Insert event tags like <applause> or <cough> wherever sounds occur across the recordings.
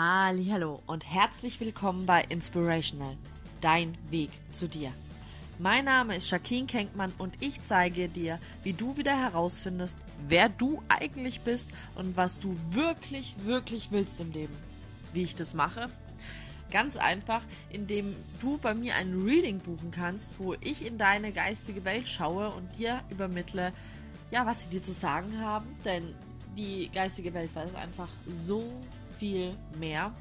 Hallo und herzlich willkommen bei Inspirational, dein Weg zu dir. Mein Name ist Jacqueline Kenkmann und ich zeige dir, wie du wieder herausfindest, wer du eigentlich bist und was du wirklich, wirklich willst im Leben. Wie ich das mache? Ganz einfach, indem du bei mir ein Reading buchen kannst, wo ich in deine geistige Welt schaue und dir übermittle, ja, was sie dir zu sagen haben, denn die geistige Welt weiß einfach so viel mehr.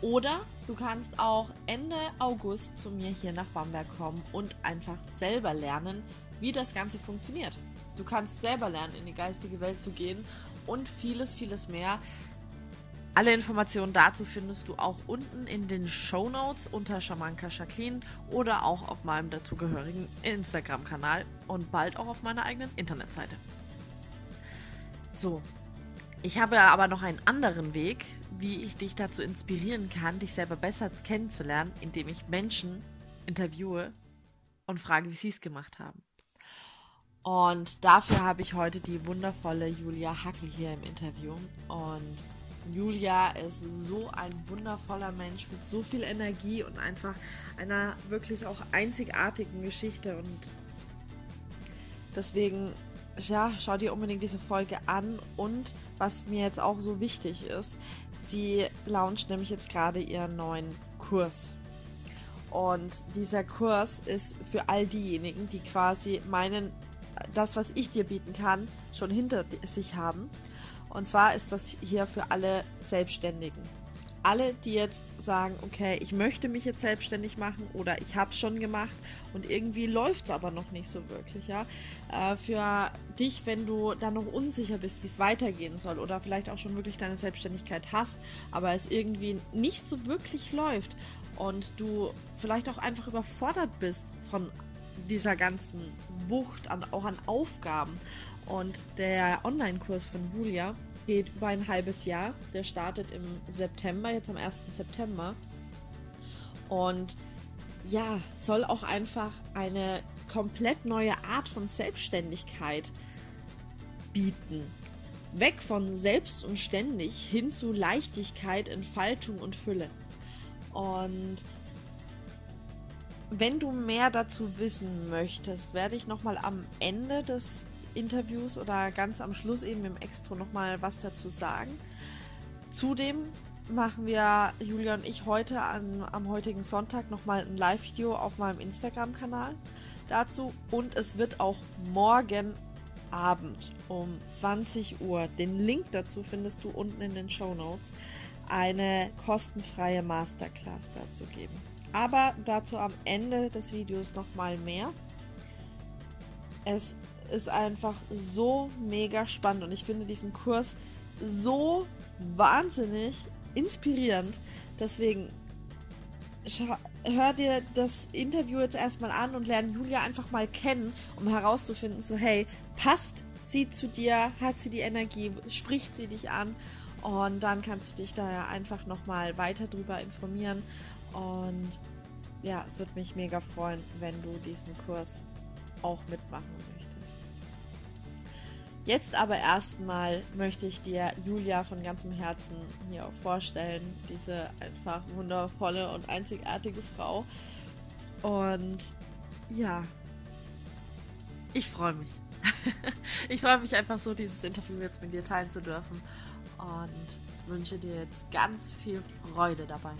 Oder du kannst auch Ende August zu mir hier nach Bamberg kommen und einfach selber lernen, wie das Ganze funktioniert. Du kannst selber lernen, in die geistige Welt zu gehen und vieles, vieles mehr. Alle Informationen dazu findest du auch unten in den Show Notes unter Schamanka Jacqueline oder auch auf meinem dazugehörigen Instagram-Kanal und bald auch auf meiner eigenen Internetseite. So, ich habe aber noch einen anderen Weg, wie ich dich dazu inspirieren kann, dich selber besser kennenzulernen, indem ich Menschen interviewe und frage, wie sie es gemacht haben. Und dafür habe ich heute die wundervolle Julia Hackel hier im Interview. Und Julia ist so ein wundervoller Mensch mit so viel Energie und einfach einer wirklich auch einzigartigen Geschichte. Und deswegen ja, schau dir unbedingt diese Folge an und was mir jetzt auch so wichtig ist, sie launcht nämlich jetzt gerade ihren neuen Kurs. Und dieser Kurs ist für all diejenigen, die quasi meinen, das, was ich dir bieten kann, schon hinter sich haben. Und zwar ist das hier für alle Selbstständigen alle, die jetzt sagen, okay, ich möchte mich jetzt selbstständig machen oder ich habe es schon gemacht und irgendwie läuft es aber noch nicht so wirklich, ja. Äh, für dich, wenn du da noch unsicher bist, wie es weitergehen soll oder vielleicht auch schon wirklich deine Selbstständigkeit hast, aber es irgendwie nicht so wirklich läuft und du vielleicht auch einfach überfordert bist von dieser ganzen Wucht an, auch an Aufgaben und der Online-Kurs von Julia, geht über ein halbes Jahr. Der startet im September, jetzt am 1. September. Und ja, soll auch einfach eine komplett neue Art von Selbstständigkeit bieten. Weg von selbst und ständig hin zu Leichtigkeit, Entfaltung und Fülle. Und wenn du mehr dazu wissen möchtest, werde ich nochmal am Ende des Interviews oder ganz am Schluss eben im Extra nochmal was dazu sagen. Zudem machen wir, Julia und ich, heute an, am heutigen Sonntag nochmal ein Live-Video auf meinem Instagram-Kanal dazu. Und es wird auch morgen Abend um 20 Uhr, den Link dazu findest du unten in den Show Notes, eine kostenfreie Masterclass dazu geben. Aber dazu am Ende des Videos nochmal mehr. Es ist einfach so mega spannend und ich finde diesen Kurs so wahnsinnig inspirierend. Deswegen hör dir das Interview jetzt erstmal an und lerne Julia einfach mal kennen, um herauszufinden, so hey, passt sie zu dir, hat sie die Energie, spricht sie dich an und dann kannst du dich da einfach nochmal weiter drüber informieren und ja, es würde mich mega freuen, wenn du diesen Kurs auch mitmachen möchtest. Jetzt aber erstmal möchte ich dir Julia von ganzem Herzen hier auch vorstellen. Diese einfach wundervolle und einzigartige Frau. Und ja, ich freue mich. <laughs> ich freue mich einfach so, dieses Interview jetzt mit dir teilen zu dürfen. Und wünsche dir jetzt ganz viel Freude dabei.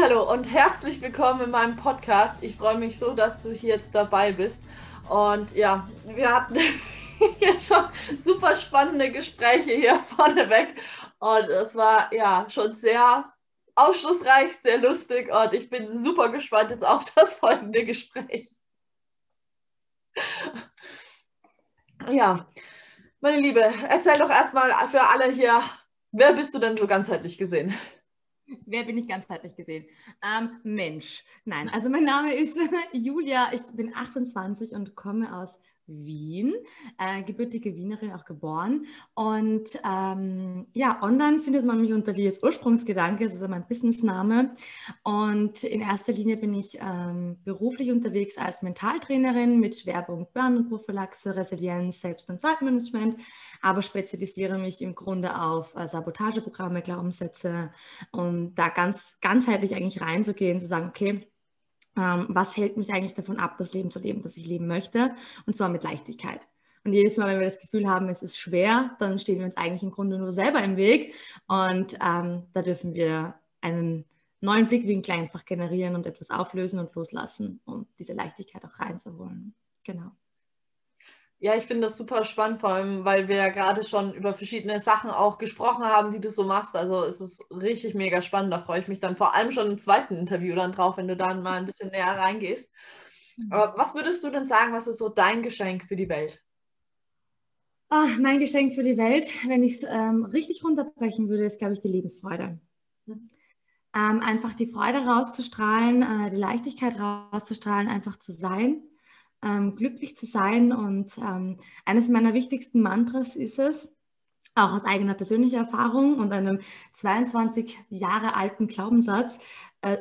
Hallo und herzlich willkommen in meinem Podcast. Ich freue mich so, dass du hier jetzt dabei bist. Und ja, wir hatten <laughs> jetzt schon super spannende Gespräche hier <laughs> vorneweg. Und es war ja schon sehr aufschlussreich, sehr lustig. Und ich bin super gespannt jetzt auf das <laughs> folgende Gespräch. Ja, meine Liebe, erzähl doch erstmal für alle hier, wer bist du denn so ganzheitlich gesehen? Wer bin ich ganzheitlich gesehen? Ähm, Mensch. Nein, also mein Name ist <laughs> Julia. Ich bin 28 und komme aus Wien, äh, gebürtige Wienerin, auch geboren. Und ähm, ja, online findet man mich unter Lies Ursprungsgedanke, das ist mein Businessname. Und in erster Linie bin ich ähm, beruflich unterwegs als Mentaltrainerin mit Schwerpunkt Burnout-Prophylaxe, Resilienz, Selbst- und Zeitmanagement, aber spezialisiere mich im Grunde auf äh, Sabotageprogramme, Glaubenssätze und da ganz ganzheitlich eigentlich reinzugehen, zu sagen, okay, ähm, was hält mich eigentlich davon ab, das Leben zu leben, das ich leben möchte, und zwar mit Leichtigkeit. Und jedes Mal, wenn wir das Gefühl haben, es ist schwer, dann stehen wir uns eigentlich im Grunde nur selber im Weg. Und ähm, da dürfen wir einen neuen Blickwinkel einfach generieren und etwas auflösen und loslassen, um diese Leichtigkeit auch reinzuholen. Genau. Ja, ich finde das super spannend, vor allem, weil wir ja gerade schon über verschiedene Sachen auch gesprochen haben, die du so machst. Also es ist richtig mega spannend. Da freue ich mich dann vor allem schon im zweiten Interview dann drauf, wenn du dann mal ein bisschen näher reingehst. Mhm. Aber was würdest du denn sagen, was ist so dein Geschenk für die Welt? Oh, mein Geschenk für die Welt, wenn ich es ähm, richtig runterbrechen würde, ist, glaube ich, die Lebensfreude. Mhm. Ähm, einfach die Freude rauszustrahlen, äh, die Leichtigkeit rauszustrahlen, einfach zu sein ähm, glücklich zu sein. Und ähm, eines meiner wichtigsten Mantras ist es, auch aus eigener persönlicher Erfahrung und einem 22 Jahre alten Glaubenssatz,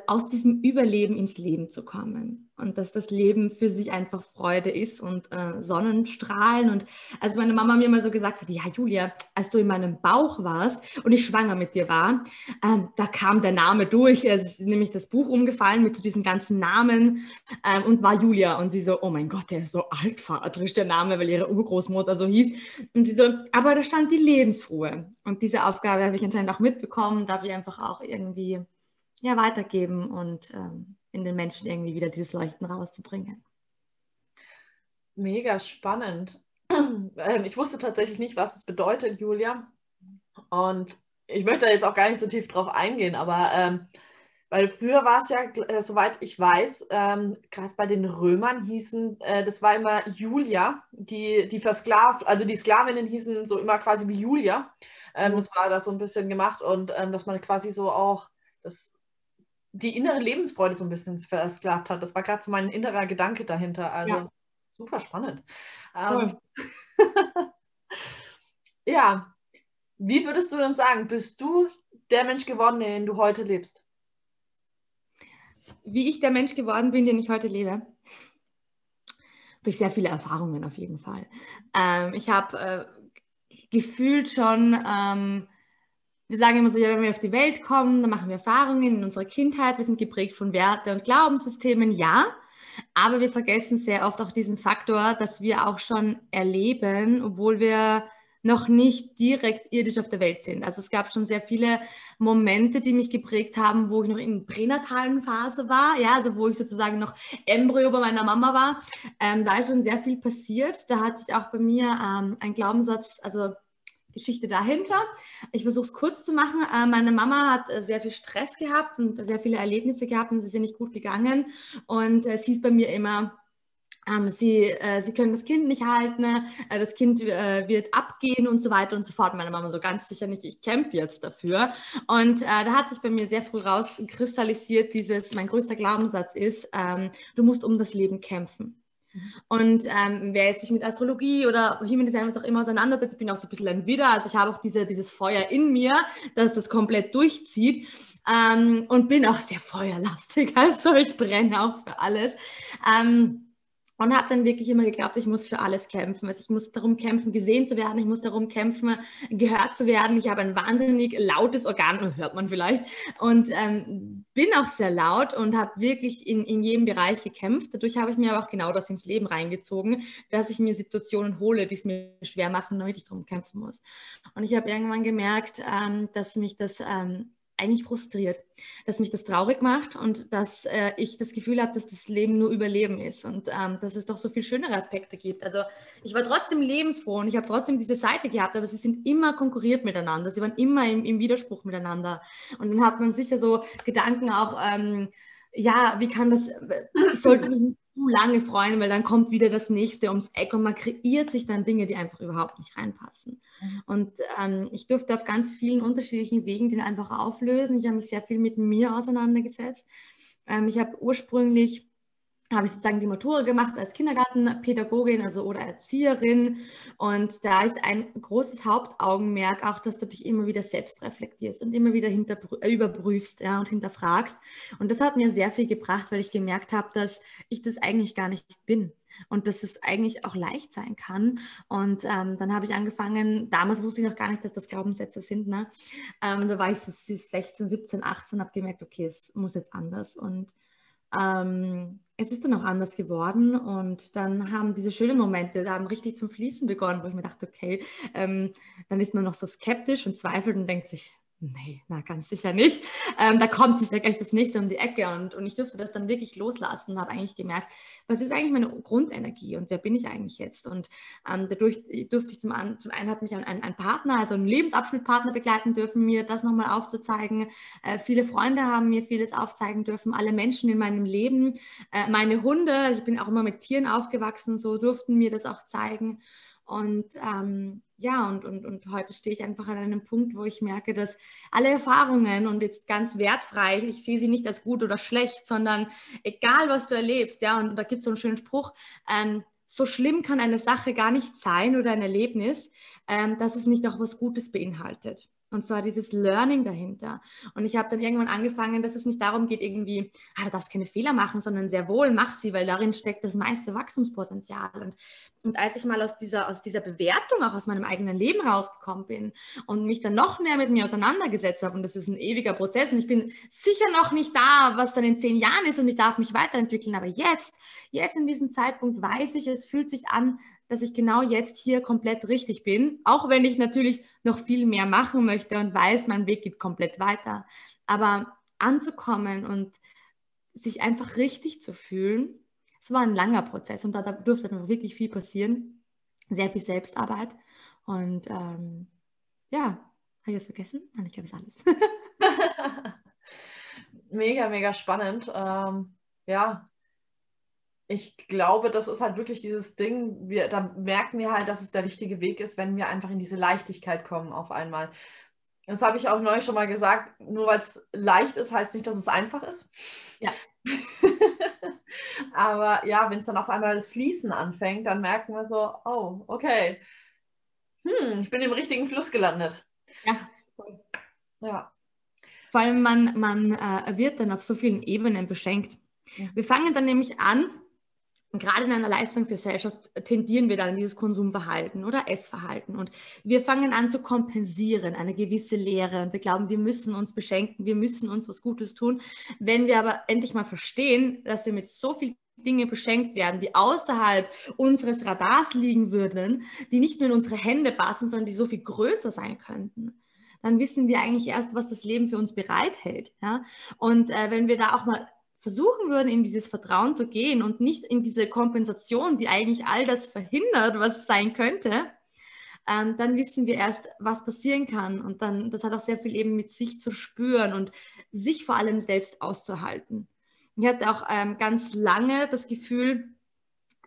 aus diesem Überleben ins Leben zu kommen und dass das Leben für sich einfach Freude ist und äh, Sonnenstrahlen. Und als meine Mama mir mal so gesagt hat, ja Julia, als du in meinem Bauch warst und ich schwanger mit dir war, ähm, da kam der Name durch. Es ist nämlich das Buch umgefallen mit diesen ganzen Namen ähm, und war Julia. Und sie so, oh mein Gott, der ist so altvaterisch, der Name, weil ihre Urgroßmutter so hieß. Und sie so, aber da stand die Lebensruhe. Und diese Aufgabe habe ich anscheinend auch mitbekommen, darf ich einfach auch irgendwie ja, weitergeben und ähm, in den Menschen irgendwie wieder dieses Leuchten rauszubringen. Mega spannend. <clears throat> Ähm, ich wusste tatsächlich nicht, was es bedeutet, Julia. Und ich möchte da jetzt auch gar nicht so tief drauf eingehen, aber ähm, weil früher war es ja, äh, soweit ich weiß, ähm, gerade bei den Römern hießen, äh, das war immer Julia, die, die versklavt, also die Sklavinnen hießen so immer quasi wie Julia. Ähm, mhm. Das war da so ein bisschen gemacht und ähm, dass man quasi so auch das die innere Lebensfreude so ein bisschen versklavt hat. Das war gerade so mein innerer Gedanke dahinter. Also ja. super spannend. Ähm, <laughs> ja, wie würdest du denn sagen, bist du der Mensch geworden, den du heute lebst? Wie ich der Mensch geworden bin, den ich heute lebe? Durch sehr viele Erfahrungen auf jeden Fall. Ähm, ich habe äh, gefühlt schon ähm, wir sagen immer so, ja, wenn wir auf die Welt kommen, dann machen wir Erfahrungen in unserer Kindheit, wir sind geprägt von Werte und Glaubenssystemen, ja. Aber wir vergessen sehr oft auch diesen Faktor, dass wir auch schon erleben, obwohl wir noch nicht direkt irdisch auf der Welt sind. Also es gab schon sehr viele Momente, die mich geprägt haben, wo ich noch in pränatalen Phase war, ja, also wo ich sozusagen noch Embryo bei meiner Mama war. Ähm, da ist schon sehr viel passiert. Da hat sich auch bei mir ähm, ein Glaubenssatz, also Geschichte dahinter. Ich versuche es kurz zu machen. Äh, meine Mama hat äh, sehr viel Stress gehabt und sehr viele Erlebnisse gehabt und ist ihr nicht gut gegangen. Und äh, es hieß bei mir immer, ähm, sie, äh, sie können das Kind nicht halten, äh, das Kind äh, wird abgehen und so weiter und so fort. Meine Mama so ganz sicher nicht, ich kämpfe jetzt dafür. Und da hat sich bei mir sehr früh rauskristallisiert, dieses, mein größter Glaubenssatz ist, ähm, du musst um das Leben kämpfen. Und ähm, wer jetzt sich mit Astrologie oder Human Design was auch immer auseinandersetzt, ich bin auch so ein bisschen ein Widder, also ich habe auch diese, dieses Feuer in mir, dass das komplett durchzieht. Ähm, und bin auch sehr feuerlastig, <laughs> also ich brenne auch für alles. Ähm, und habe dann wirklich immer geglaubt, ich muss für alles kämpfen. Also ich muss darum kämpfen, gesehen zu werden. Ich muss darum kämpfen, gehört zu werden. Ich habe ein wahnsinnig lautes Organ, <laughs> hört man vielleicht. Und ähm, bin auch sehr laut und habe wirklich in, in jedem Bereich gekämpft. Dadurch habe ich mir aber auch genau das ins Leben reingezogen, dass ich mir Situationen hole, die es mir schwer machen, damit ich darum kämpfen muss. Und ich habe irgendwann gemerkt, ähm, dass mich das ähm, eigentlich frustriert, dass mich das traurig macht und dass äh, ich das Gefühl habe, dass das Leben nur Überleben ist und ähm, dass es doch so viel schönere Aspekte gibt. Also ich war trotzdem lebensfroh und ich habe trotzdem diese Seite gehabt, aber sie sind immer konkurriert miteinander, sie waren immer im, im Widerspruch miteinander. Und dann hat man sicher so Gedanken auch, ähm, ja, wie kann das, ich sollte mich zu lange freuen, weil dann kommt wieder das nächste ums Eck und man kreiert sich dann Dinge, die einfach überhaupt nicht reinpassen. Mhm. Und ähm, ich durfte auf ganz vielen unterschiedlichen Wegen den einfach auflösen. Ich habe mich sehr viel mit mir auseinandergesetzt. Ähm, ich habe ursprünglich habe ich sozusagen die Matura gemacht als Kindergartenpädagogin also oder Erzieherin. Und da ist ein großes Hauptaugenmerk auch, dass du dich immer wieder selbst reflektierst und immer wieder äh, überprüfst ja, und hinterfragst. Und das hat mir sehr viel gebracht, weil ich gemerkt habe, dass ich das eigentlich gar nicht bin und dass es eigentlich auch leicht sein kann. Und ähm, dann habe ich angefangen, damals wusste ich noch gar nicht, dass das Glaubenssätze sind. Ne? Ähm, da war ich so 16, 17, 18, habe gemerkt, okay, es muss jetzt anders. Und ähm, es ist dann auch anders geworden und dann haben diese schönen Momente dann richtig zum Fließen begonnen, wo ich mir dachte, okay, ähm, dann ist man noch so skeptisch und zweifelt und denkt sich, nee, na ganz sicher nicht. Ähm, da kommt sicher gleich das nächste um die Ecke und, und ich durfte das dann wirklich loslassen und habe eigentlich gemerkt, was ist eigentlich meine Grundenergie und wer bin ich eigentlich jetzt? Und ähm, dadurch durfte ich zum, an, zum einen hat mich ein, ein, Partner, also ein Lebensabschnittpartner begleiten dürfen, mir das nochmal aufzuzeigen. Äh, viele Freunde haben mir vieles aufzeigen dürfen, alle Menschen in meinem Leben, äh, meine Hunde, also ich bin auch immer mit Tieren aufgewachsen, so durften mir das auch zeigen. Und ähm, ja, und, und, und heute stehe ich einfach an einem Punkt, wo ich merke, dass alle Erfahrungen und jetzt ganz wertfrei, ich sehe sie nicht als gut oder schlecht, sondern egal, was du erlebst, ja, und da gibt es so einen schönen Spruch, ähm, so schlimm kann eine Sache gar nicht sein oder ein Erlebnis, ähm, dass es nicht auch was Gutes beinhaltet. Und zwar dieses Learning dahinter. Und ich habe dann irgendwann angefangen, dass es nicht darum geht, irgendwie, ah, du darfst keine Fehler machen, sondern sehr wohl mach sie, weil darin steckt das meiste Wachstumspotenzial. Und, und als ich mal aus dieser, aus dieser Bewertung, auch aus meinem eigenen Leben rausgekommen bin und mich dann noch mehr mit mir auseinandergesetzt habe, und das ist ein ewiger Prozess, und ich bin sicher noch nicht da, was dann in zehn Jahren ist, und ich darf mich weiterentwickeln, aber jetzt, jetzt in diesem Zeitpunkt weiß ich, es fühlt sich an, dass ich genau jetzt hier komplett richtig bin, auch wenn ich natürlich noch viel mehr machen möchte und weiß, mein Weg geht komplett weiter. Aber anzukommen und sich einfach richtig zu fühlen, es war ein langer Prozess und da, durfte wirklich viel passieren. Sehr viel Selbstarbeit. Und ähm, ja, habe ich das vergessen? Nein, ich glaube, es ist alles. <laughs> mega, mega spannend. Ähm, ja, ich glaube, das ist halt wirklich dieses Ding, wir, da merken wir halt, dass es der richtige Weg ist, wenn wir einfach in diese Leichtigkeit kommen auf einmal. Das habe ich auch neulich schon mal gesagt, nur weil es leicht ist, heißt nicht, dass es einfach ist. Ja. <laughs> Aber ja, wenn es dann auf einmal das Fließen anfängt, dann merken wir so, oh, okay, hm, ich bin im richtigen Fluss gelandet. Ja. Ja. Vor allem, man, man äh, wird dann auf so vielen Ebenen beschenkt. Ja. Wir fangen dann nämlich an, und gerade in einer Leistungsgesellschaft tendieren wir dann dieses Konsumverhalten oder Essverhalten. Und wir fangen an zu kompensieren, eine gewisse Lehre. Und wir glauben, wir müssen uns beschenken, wir müssen uns was Gutes tun. Wenn wir aber endlich mal verstehen, dass wir mit so viel Dinge beschenkt werden, die außerhalb unseres Radars liegen würden, die nicht nur in unsere Hände passen, sondern die so viel größer sein könnten, dann wissen wir eigentlich erst, was das Leben für uns bereithält. Ja? Und äh, wenn wir da auch mal versuchen würden, in dieses Vertrauen zu gehen und nicht in diese Kompensation, die eigentlich all das verhindert, was sein könnte, ähm, dann wissen wir erst, was passieren kann. Und dann, das hat auch sehr viel eben mit sich zu spüren und sich vor allem selbst auszuhalten. Ich hatte auch ähm, ganz lange das Gefühl,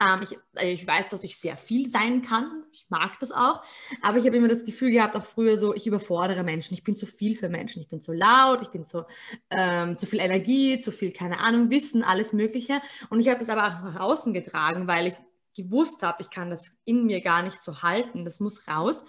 ähm, ich, äh, ich, weiß, dass ich sehr viel sein kann. Ich mag das auch. Aber ich habe immer das Gefühl gehabt, auch früher so, ich überfordere Menschen. Ich bin zu viel für Menschen. Ich bin zu laut, ich bin zu, ähm, zu viel Energie, zu viel, keine Ahnung, Wissen, alles Mögliche. Und ich habe es aber auch nach außen getragen, weil ich gewusst habe, ich kann das in mir gar nicht so halten. Das muss raus.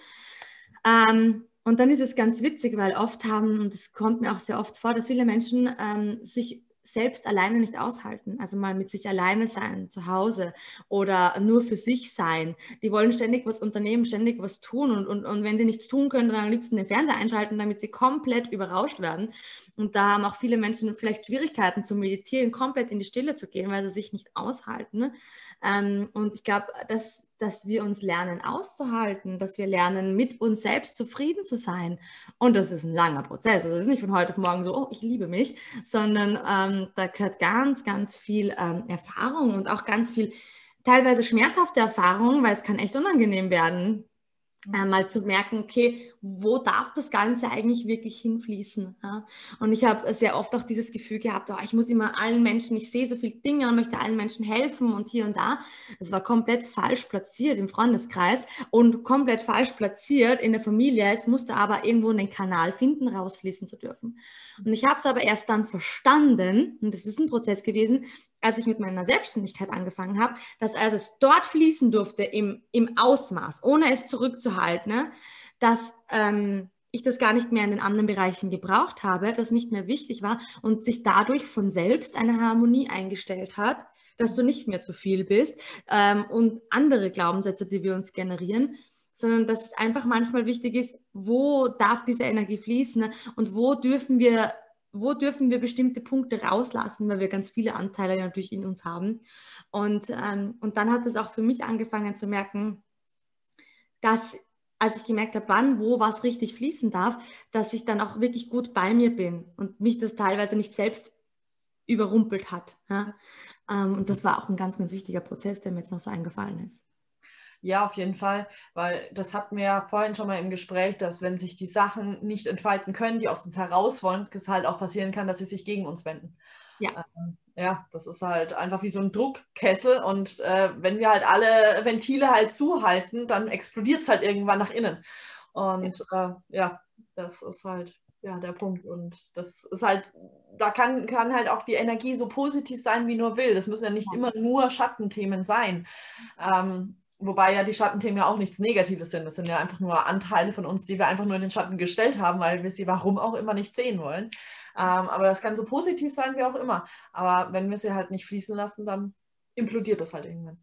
Ähm, und dann ist es ganz witzig, weil oft haben, und das kommt mir auch sehr oft vor, dass viele Menschen ähm, sich selbst alleine nicht aushalten. Also mal mit sich alleine sein, zu Hause oder nur für sich sein. Die wollen ständig was unternehmen, ständig was tun und, und, und wenn sie nichts tun können, dann am liebsten den Fernseher einschalten, damit sie komplett überrauscht werden. Und da haben auch viele Menschen vielleicht Schwierigkeiten zu meditieren, komplett in die Stille zu gehen, weil sie sich nicht aushalten. Ähm, und ich glaube, das, dass wir uns lernen auszuhalten, dass wir lernen, mit uns selbst zufrieden zu sein. Und das ist ein langer Prozess. Also es ist nicht von heute auf morgen so, oh, ich liebe mich, sondern ähm, da gehört ganz, ganz viel ähm, Erfahrung und auch ganz viel teilweise schmerzhafte Erfahrung, weil es kann echt unangenehm werden. Äh, mal zu merken, okay, wo darf das Ganze eigentlich wirklich hinfließen? Ja? Und ich habe sehr oft auch dieses Gefühl gehabt, oh, ich muss immer allen Menschen, ich sehe so viele Dinge und möchte allen Menschen helfen und hier und da. Es war komplett falsch platziert im Freundeskreis und komplett falsch platziert in der Familie. Es musste aber irgendwo einen Kanal finden, rausfließen zu dürfen. Und ich habe es aber erst dann verstanden, und das ist ein Prozess gewesen, als ich mit meiner Selbstständigkeit angefangen habe, dass als es dort fließen durfte im, im Ausmaß, ohne es zurückzuhalten, ne, dass ähm, ich das gar nicht mehr in den anderen Bereichen gebraucht habe, das nicht mehr wichtig war und sich dadurch von selbst eine Harmonie eingestellt hat, dass du nicht mehr zu viel bist ähm, und andere Glaubenssätze, die wir uns generieren, sondern dass es einfach manchmal wichtig ist, wo darf diese Energie fließen und wo dürfen wir wo dürfen wir bestimmte Punkte rauslassen, weil wir ganz viele Anteile natürlich in uns haben. Und, ähm, und dann hat es auch für mich angefangen zu merken, dass als ich gemerkt habe, wann, wo was richtig fließen darf, dass ich dann auch wirklich gut bei mir bin und mich das teilweise nicht selbst überrumpelt hat. Ja? Ähm, und das war auch ein ganz, ganz wichtiger Prozess, der mir jetzt noch so eingefallen ist. Ja, auf jeden Fall, weil das hatten wir ja vorhin schon mal im Gespräch, dass wenn sich die Sachen nicht entfalten können, die aus uns heraus wollen, es halt auch passieren kann, dass sie sich gegen uns wenden. Ja. Ähm, ja, das ist halt einfach wie so ein Druckkessel und äh, wenn wir halt alle Ventile halt zuhalten, dann explodiert es halt irgendwann nach innen. Und ja. Äh, ja, das ist halt ja, der Punkt. Und das ist halt, da kann, kann halt auch die Energie so positiv sein, wie nur will. Das müssen ja nicht ja. immer nur Schattenthemen sein. Ähm, Wobei ja die Schattenthemen ja auch nichts Negatives sind. Das sind ja einfach nur Anteile von uns, die wir einfach nur in den Schatten gestellt haben, weil wir sie warum auch immer nicht sehen wollen. Ähm, aber das kann so positiv sein wie auch immer. Aber wenn wir sie halt nicht fließen lassen, dann implodiert das halt irgendwann.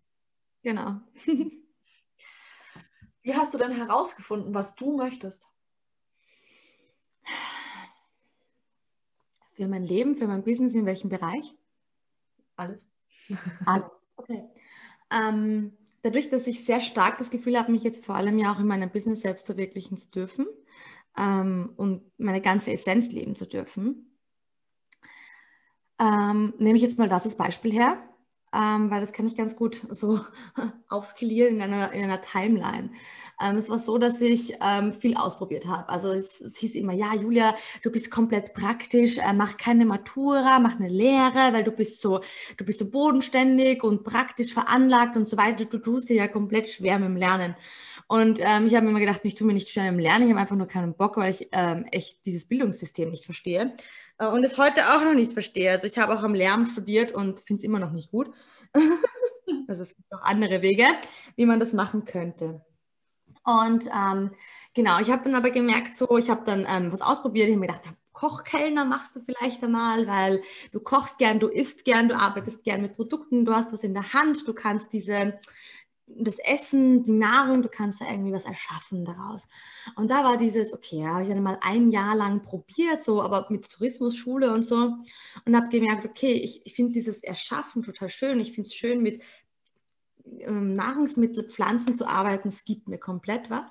Genau. <laughs> wie hast du denn herausgefunden, was du möchtest? Für mein Leben, für mein Business, in welchem Bereich? Alles. Alles, okay. Ähm, dadurch, dass ich sehr stark das Gefühl habe, mich jetzt vor allem ja auch in meinem Business selbst verwirklichen zu dürfen ähm, und meine ganze Essenz leben zu dürfen, ähm, nehme ich jetzt mal das als Beispiel her ähm, weil das kann ich ganz gut so <laughs> aufskalieren in einer, in einer Timeline. Ähm, es war so, dass ich ähm, viel ausprobiert habe. Also es, es, hieß immer, ja, Julia, du bist komplett praktisch, äh, mach keine Matura, mach eine Lehre, weil du bist so, du bist so bodenständig und praktisch veranlagt und so weiter. Du tust dir ja komplett schwer mit dem Lernen. Und ähm, ich habe mir immer gedacht, ich tue mir nicht schwer im Lernen, ich habe einfach nur keinen Bock, weil ich ähm, echt dieses Bildungssystem nicht verstehe äh, und es heute auch noch nicht verstehe. Also ich habe auch am Lärm studiert und finde es immer noch nicht gut. <laughs> also es gibt auch andere Wege, wie man das machen könnte. Und ähm, genau, ich habe dann aber gemerkt, so, ich habe dann ähm, was ausprobiert. Ich habe mir gedacht, Kochkellner machst du vielleicht einmal, weil du kochst gern, du isst gern, du arbeitest gern mit Produkten, du hast was in der Hand, du kannst diese das Essen, die Nahrung, du kannst da irgendwie was erschaffen daraus. Und da war dieses, okay, habe ich dann mal ein Jahr lang probiert, so, aber mit Tourismusschule und so, und habe gemerkt, okay, ich, ich finde dieses Erschaffen total schön. Ich finde es schön, mit ähm, Nahrungsmittelpflanzen zu arbeiten. Es gibt mir komplett was,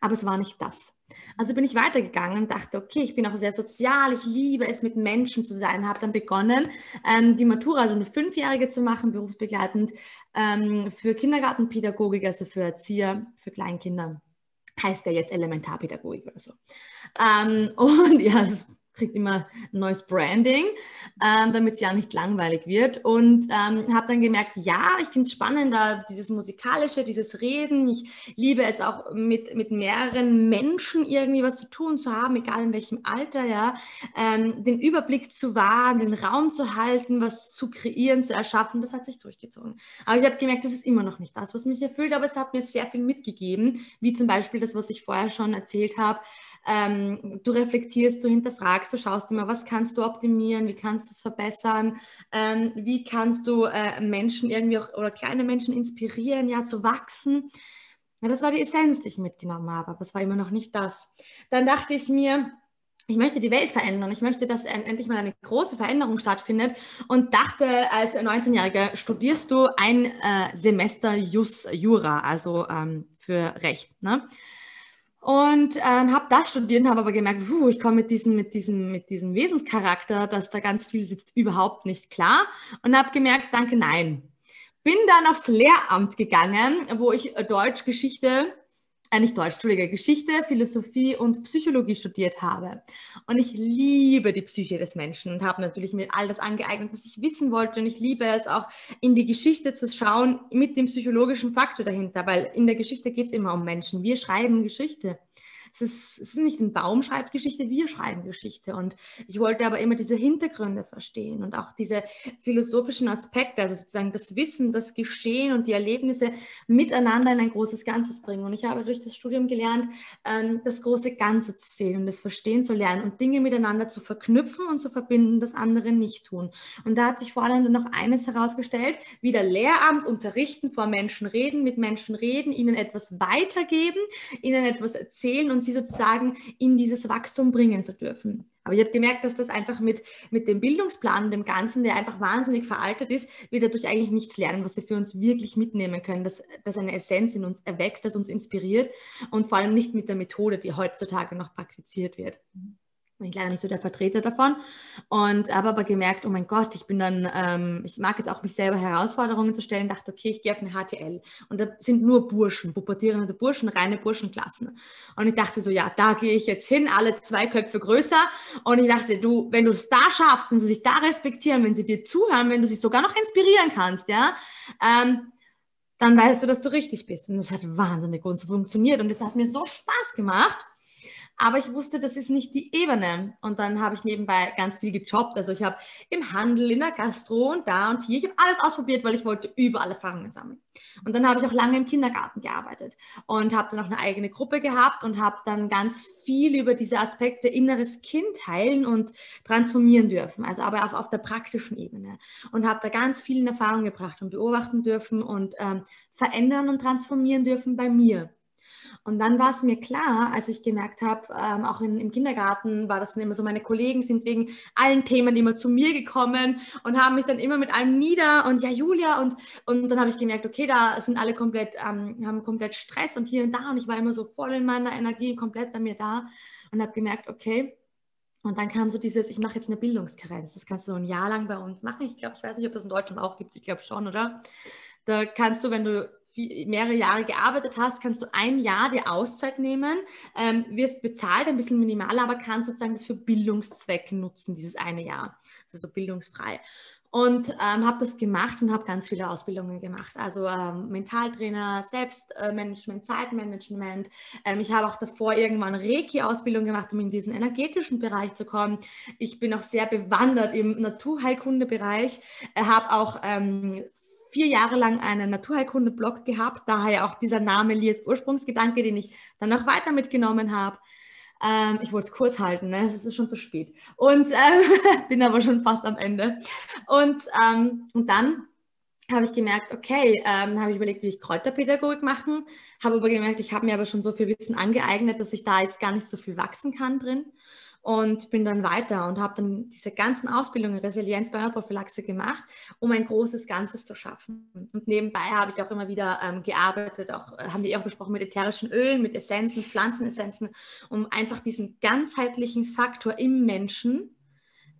aber es war nicht das. Also bin ich weitergegangen und dachte, okay, ich bin auch sehr sozial, ich liebe es, mit Menschen zu sein. Habe dann begonnen, ähm, die Matura, also eine Fünfjährige zu machen, berufsbegleitend ähm, für Kindergartenpädagogik, also für Erzieher, für Kleinkinder. Heißt ja jetzt Elementarpädagogik oder so. Ähm, <laughs> und ja, kriegt immer ein neues Branding, ähm, damit es ja nicht langweilig wird. Und ähm, habe dann gemerkt, ja, ich finde es spannend, da dieses Musikalische, dieses Reden. Ich liebe es auch mit, mit mehreren Menschen irgendwie was zu tun zu haben, egal in welchem Alter, ja. Ähm, den Überblick zu wahren, den Raum zu halten, was zu kreieren, zu erschaffen, das hat sich durchgezogen. Aber ich habe gemerkt, das ist immer noch nicht das, was mich erfüllt, aber es hat mir sehr viel mitgegeben, wie zum Beispiel das, was ich vorher schon erzählt habe, ähm, du reflektierst, du hinterfragst, du schaust immer, was kannst du optimieren, wie kannst du es verbessern, ähm, wie kannst du äh, Menschen irgendwie auch oder kleine Menschen inspirieren, ja, zu wachsen. Ja, das war die Essenz, die ich mitgenommen habe, aber es war immer noch nicht das. Dann dachte ich mir, ich möchte die Welt verändern. Ich möchte, dass endlich mal eine große Veränderung stattfindet und dachte, als 19-Jähriger studierst du ein äh, Semester Jus, Jura, also ähm, für Recht. Ne? Und ähm, habe das studiert und habe aber gemerkt, puh, ich komme mit diesem, mit, diesem, mit diesem Wesenscharakter, dass da ganz viel sitzt, überhaupt nicht klar. Und habe gemerkt, danke, nein. Bin dann aufs Lehramt gegangen, wo ich Deutsch, Geschichte äh, nicht Deutsch, Entschuldige, Geschichte, Philosophie und Psychologie studiert habe. Und ich liebe die Psyche des Menschen und habe natürlich mir all das angeeignet, was ich wissen wollte. Und ich liebe es auch, in die Geschichte zu schauen mit dem psychologischen Faktor dahinter, weil in der Geschichte geht es immer um Menschen. Wir schreiben Geschichte. Es ist, es ist nicht ein Baum schreibt Geschichte, wir schreiben Geschichte. Und ich wollte aber immer diese Hintergründe verstehen und auch diese philosophischen Aspekte, also sozusagen das Wissen, das Geschehen und die Erlebnisse miteinander in ein großes Ganzes bringen. Und ich habe durch das Studium gelernt, ähm, das große Ganze zu sehen und das Verstehen zu lernen und Dinge miteinander zu verknüpfen und zu verbinden, das andere nicht tun. Und da hat sich vor allem noch eines herausgestellt, wieder Lehramt unterrichten, vor Menschen reden, mit Menschen reden, ihnen etwas weitergeben, ihnen etwas erzählen und sie sozusagen in dieses Wachstum bringen zu dürfen. Aber ich habe gemerkt, dass das einfach mit, mit dem Bildungsplan und dem Ganzen, der einfach wahnsinnig veraltet ist, wir dadurch eigentlich nichts lernen, was wir für uns wirklich mitnehmen können, dass das eine Essenz in uns erweckt, das uns inspiriert und vor allem nicht mit der Methode, die heutzutage noch praktiziert wird bin ich leider nicht so der Vertreter davon. Und habe aber gemerkt, oh mein Gott, ich bin dann, ähm, ich mag es auch, mich selber Herausforderungen zu stellen, dachte, okay, ich gehe auf eine HTL und da sind nur Burschen, pubertierende Burschen, reine Burschenklassen. Und ich dachte so, ja, da gehe ich jetzt hin, alle zwei Köpfe größer. Und ich dachte, du, wenn du es da schaffst und sie sich da respektieren, wenn sie dir zuhören, wenn du sie sogar noch inspirieren kannst, ja, ähm, dann weißt du, dass du richtig bist. Und das hat wahnsinnig gut funktioniert. Und das hat mir so Spaß gemacht aber ich wusste, das ist nicht die Ebene. Und dann habe ich nebenbei ganz viel gejobbt. Also ich habe im Handel, in der Gastro und da und hier, ich habe alles ausprobiert, weil ich wollte überall Erfahrungen sammeln. Und dann habe ich auch lange im Kindergarten gearbeitet und habe dann auch eine eigene Gruppe gehabt und habe dann ganz viel über diese Aspekte inneres Kind heilen und transformieren dürfen. Also aber auch auf der praktischen Ebene. Und habe da ganz viel in Erfahrung gebracht und beobachten dürfen und ähm, verändern und transformieren dürfen bei mir. Und dann war es mir klar, als ich gemerkt habe, ähm, auch in, im Kindergarten war das dann immer so, meine Kollegen sind wegen allen Themen immer zu mir gekommen und haben mich dann immer mit allem nieder und ja, Julia und, und dann habe ich gemerkt, okay, da sind alle komplett, ähm, haben komplett Stress und hier und da und ich war immer so voll in meiner Energie, komplett bei mir da und habe gemerkt, okay, und dann kam so dieses, ich mache jetzt eine Bildungskarenz. Das kannst du ein Jahr lang bei uns machen. Ich glaube, ich weiß nicht, ob das in Deutschland auch gibt. Ich glaube schon, oder? Da kannst du, wenn du mehrere Jahre gearbeitet hast, kannst du ein Jahr dir Auszeit nehmen, ähm, wirst bezahlt, ein bisschen minimaler, aber kannst sozusagen das für Bildungszwecke nutzen, dieses eine Jahr, also so bildungsfrei. Und ähm, habe das gemacht und habe ganz viele Ausbildungen gemacht. Also ähm, Mentaltrainer, Selbstmanagement, Zeitmanagement. Ähm, ich habe auch davor irgendwann Reiki-Ausbildung gemacht, um in diesen energetischen Bereich zu kommen. Ich bin auch sehr bewandert im Naturheilkundebereich, äh, habe auch ähm, vier Jahre lang einen Naturheilkunde-Blog gehabt, daher auch dieser Name Lies Ursprungsgedanke, den ich dann noch weiter mitgenommen habe. Ähm, ich wollte es kurz halten, ne? es ist schon zu spät. Und äh, <laughs> bin aber schon fast am Ende. Und, ähm, und dann habe ich gemerkt, okay, ähm, habe ich überlegt, wie ich Kräuterpädagogik machen, habe aber gemerkt, ich habe mir aber schon so viel Wissen angeeignet, dass ich da jetzt gar nicht so viel wachsen kann drin und bin dann weiter und habe dann diese ganzen Ausbildungen Resilienz bei Prophylaxe gemacht, um ein großes Ganzes zu schaffen. Und nebenbei habe ich auch immer wieder ähm, gearbeitet, auch äh, haben wir auch besprochen mit ätherischen Ölen, mit Essenzen, Pflanzenessenzen, um einfach diesen ganzheitlichen Faktor im Menschen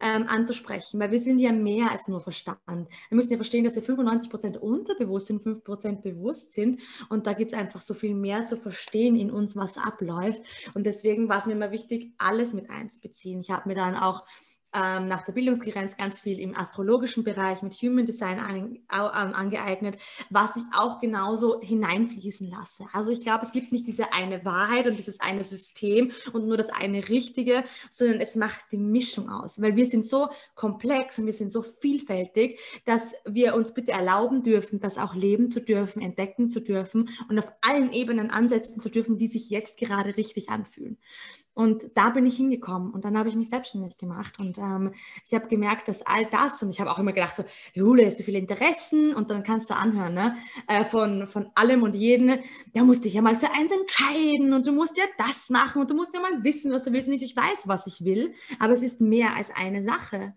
ähm, anzusprechen, weil wir sind ja mehr als nur Verstand. Wir müssen ja verstehen, dass wir 95 Prozent unterbewusst sind, 5 Prozent bewusst sind und da gibt es einfach so viel mehr zu verstehen in uns, was abläuft und deswegen war es mir immer wichtig, alles mit einzubeziehen. Ich habe mir dann auch ähm, nach der Bildungsgrenze ganz viel im astrologischen Bereich mit Human Design an, ähm, angeeignet, was ich auch genauso hineinfließen lasse. Also ich glaube, es gibt nicht diese eine Wahrheit und dieses eine System und nur das eine Richtige, sondern es macht die Mischung aus, weil wir sind so komplex und wir sind so vielfältig, dass wir uns bitte erlauben dürfen, das auch leben zu dürfen, entdecken zu dürfen und auf allen Ebenen ansetzen zu dürfen, die sich jetzt gerade richtig anfühlen. Und da bin ich hingekommen und dann habe ich mich selbstständig gemacht. Und ähm, ich habe gemerkt, dass all das und ich habe auch immer gedacht, so, Jule, hast du viele Interessen? Und dann kannst du anhören, ne, äh, von, von allem und jeden, da musst dich ja mal für eins entscheiden und du musst ja das machen und du musst ja mal wissen, was du willst. Und ich, ich weiß, was ich will, aber es ist mehr als eine Sache.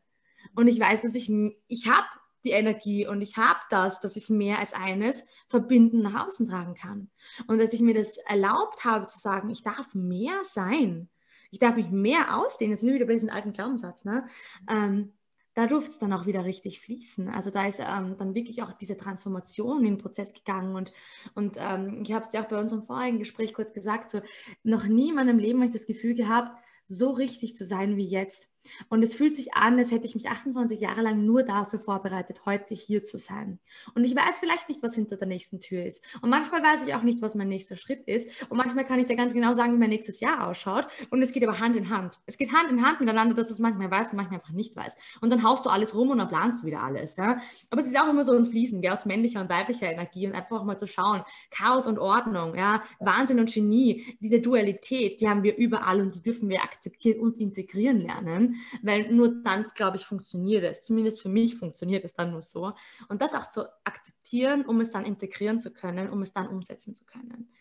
Und ich weiß, dass ich, ich habe die Energie und ich habe das, dass ich mehr als eines verbinden nach außen tragen kann. Und dass ich mir das erlaubt habe zu sagen, ich darf mehr sein ich darf mich mehr ausdehnen, jetzt sind wir wieder bei diesem alten Glaubenssatz, ne? Ähm, da durfte es dann auch wieder richtig fließen. Also da ist ähm, dann wirklich auch diese Transformation in den Prozess gegangen und, und ähm, ich habe es dir auch bei unserem vorigen Gespräch kurz gesagt, so noch nie in meinem Leben habe ich das Gefühl gehabt, so richtig zu sein wie jetzt. Und es fühlt sich an, als hätte ich mich 28 Jahre lang nur dafür vorbereitet, heute hier zu sein. Und ich weiß vielleicht nicht, was hinter der nächsten Tür ist. Und manchmal weiß ich auch nicht, was mein nächster Schritt ist. Und manchmal kann ich dir ganz genau sagen, wie mein nächstes Jahr ausschaut. Und es geht aber Hand in Hand. Es geht Hand in Hand miteinander, dass du es manchmal weißt und manchmal einfach nicht weißt. Und dann haust du alles rum und dann planst du wieder alles. Ja? Aber es ist auch immer so ein Fließen gell, aus männlicher und weiblicher Energie und einfach auch mal zu schauen. Chaos und Ordnung, ja? Wahnsinn und Genie, diese Dualität, die haben wir überall und die dürfen wir akzeptieren und integrieren lernen weil nur dann, glaube ich, funktioniert es. Zumindest für mich funktioniert es dann nur so. Und das auch zu akzeptieren, um es dann integrieren zu können, um es dann umsetzen zu können.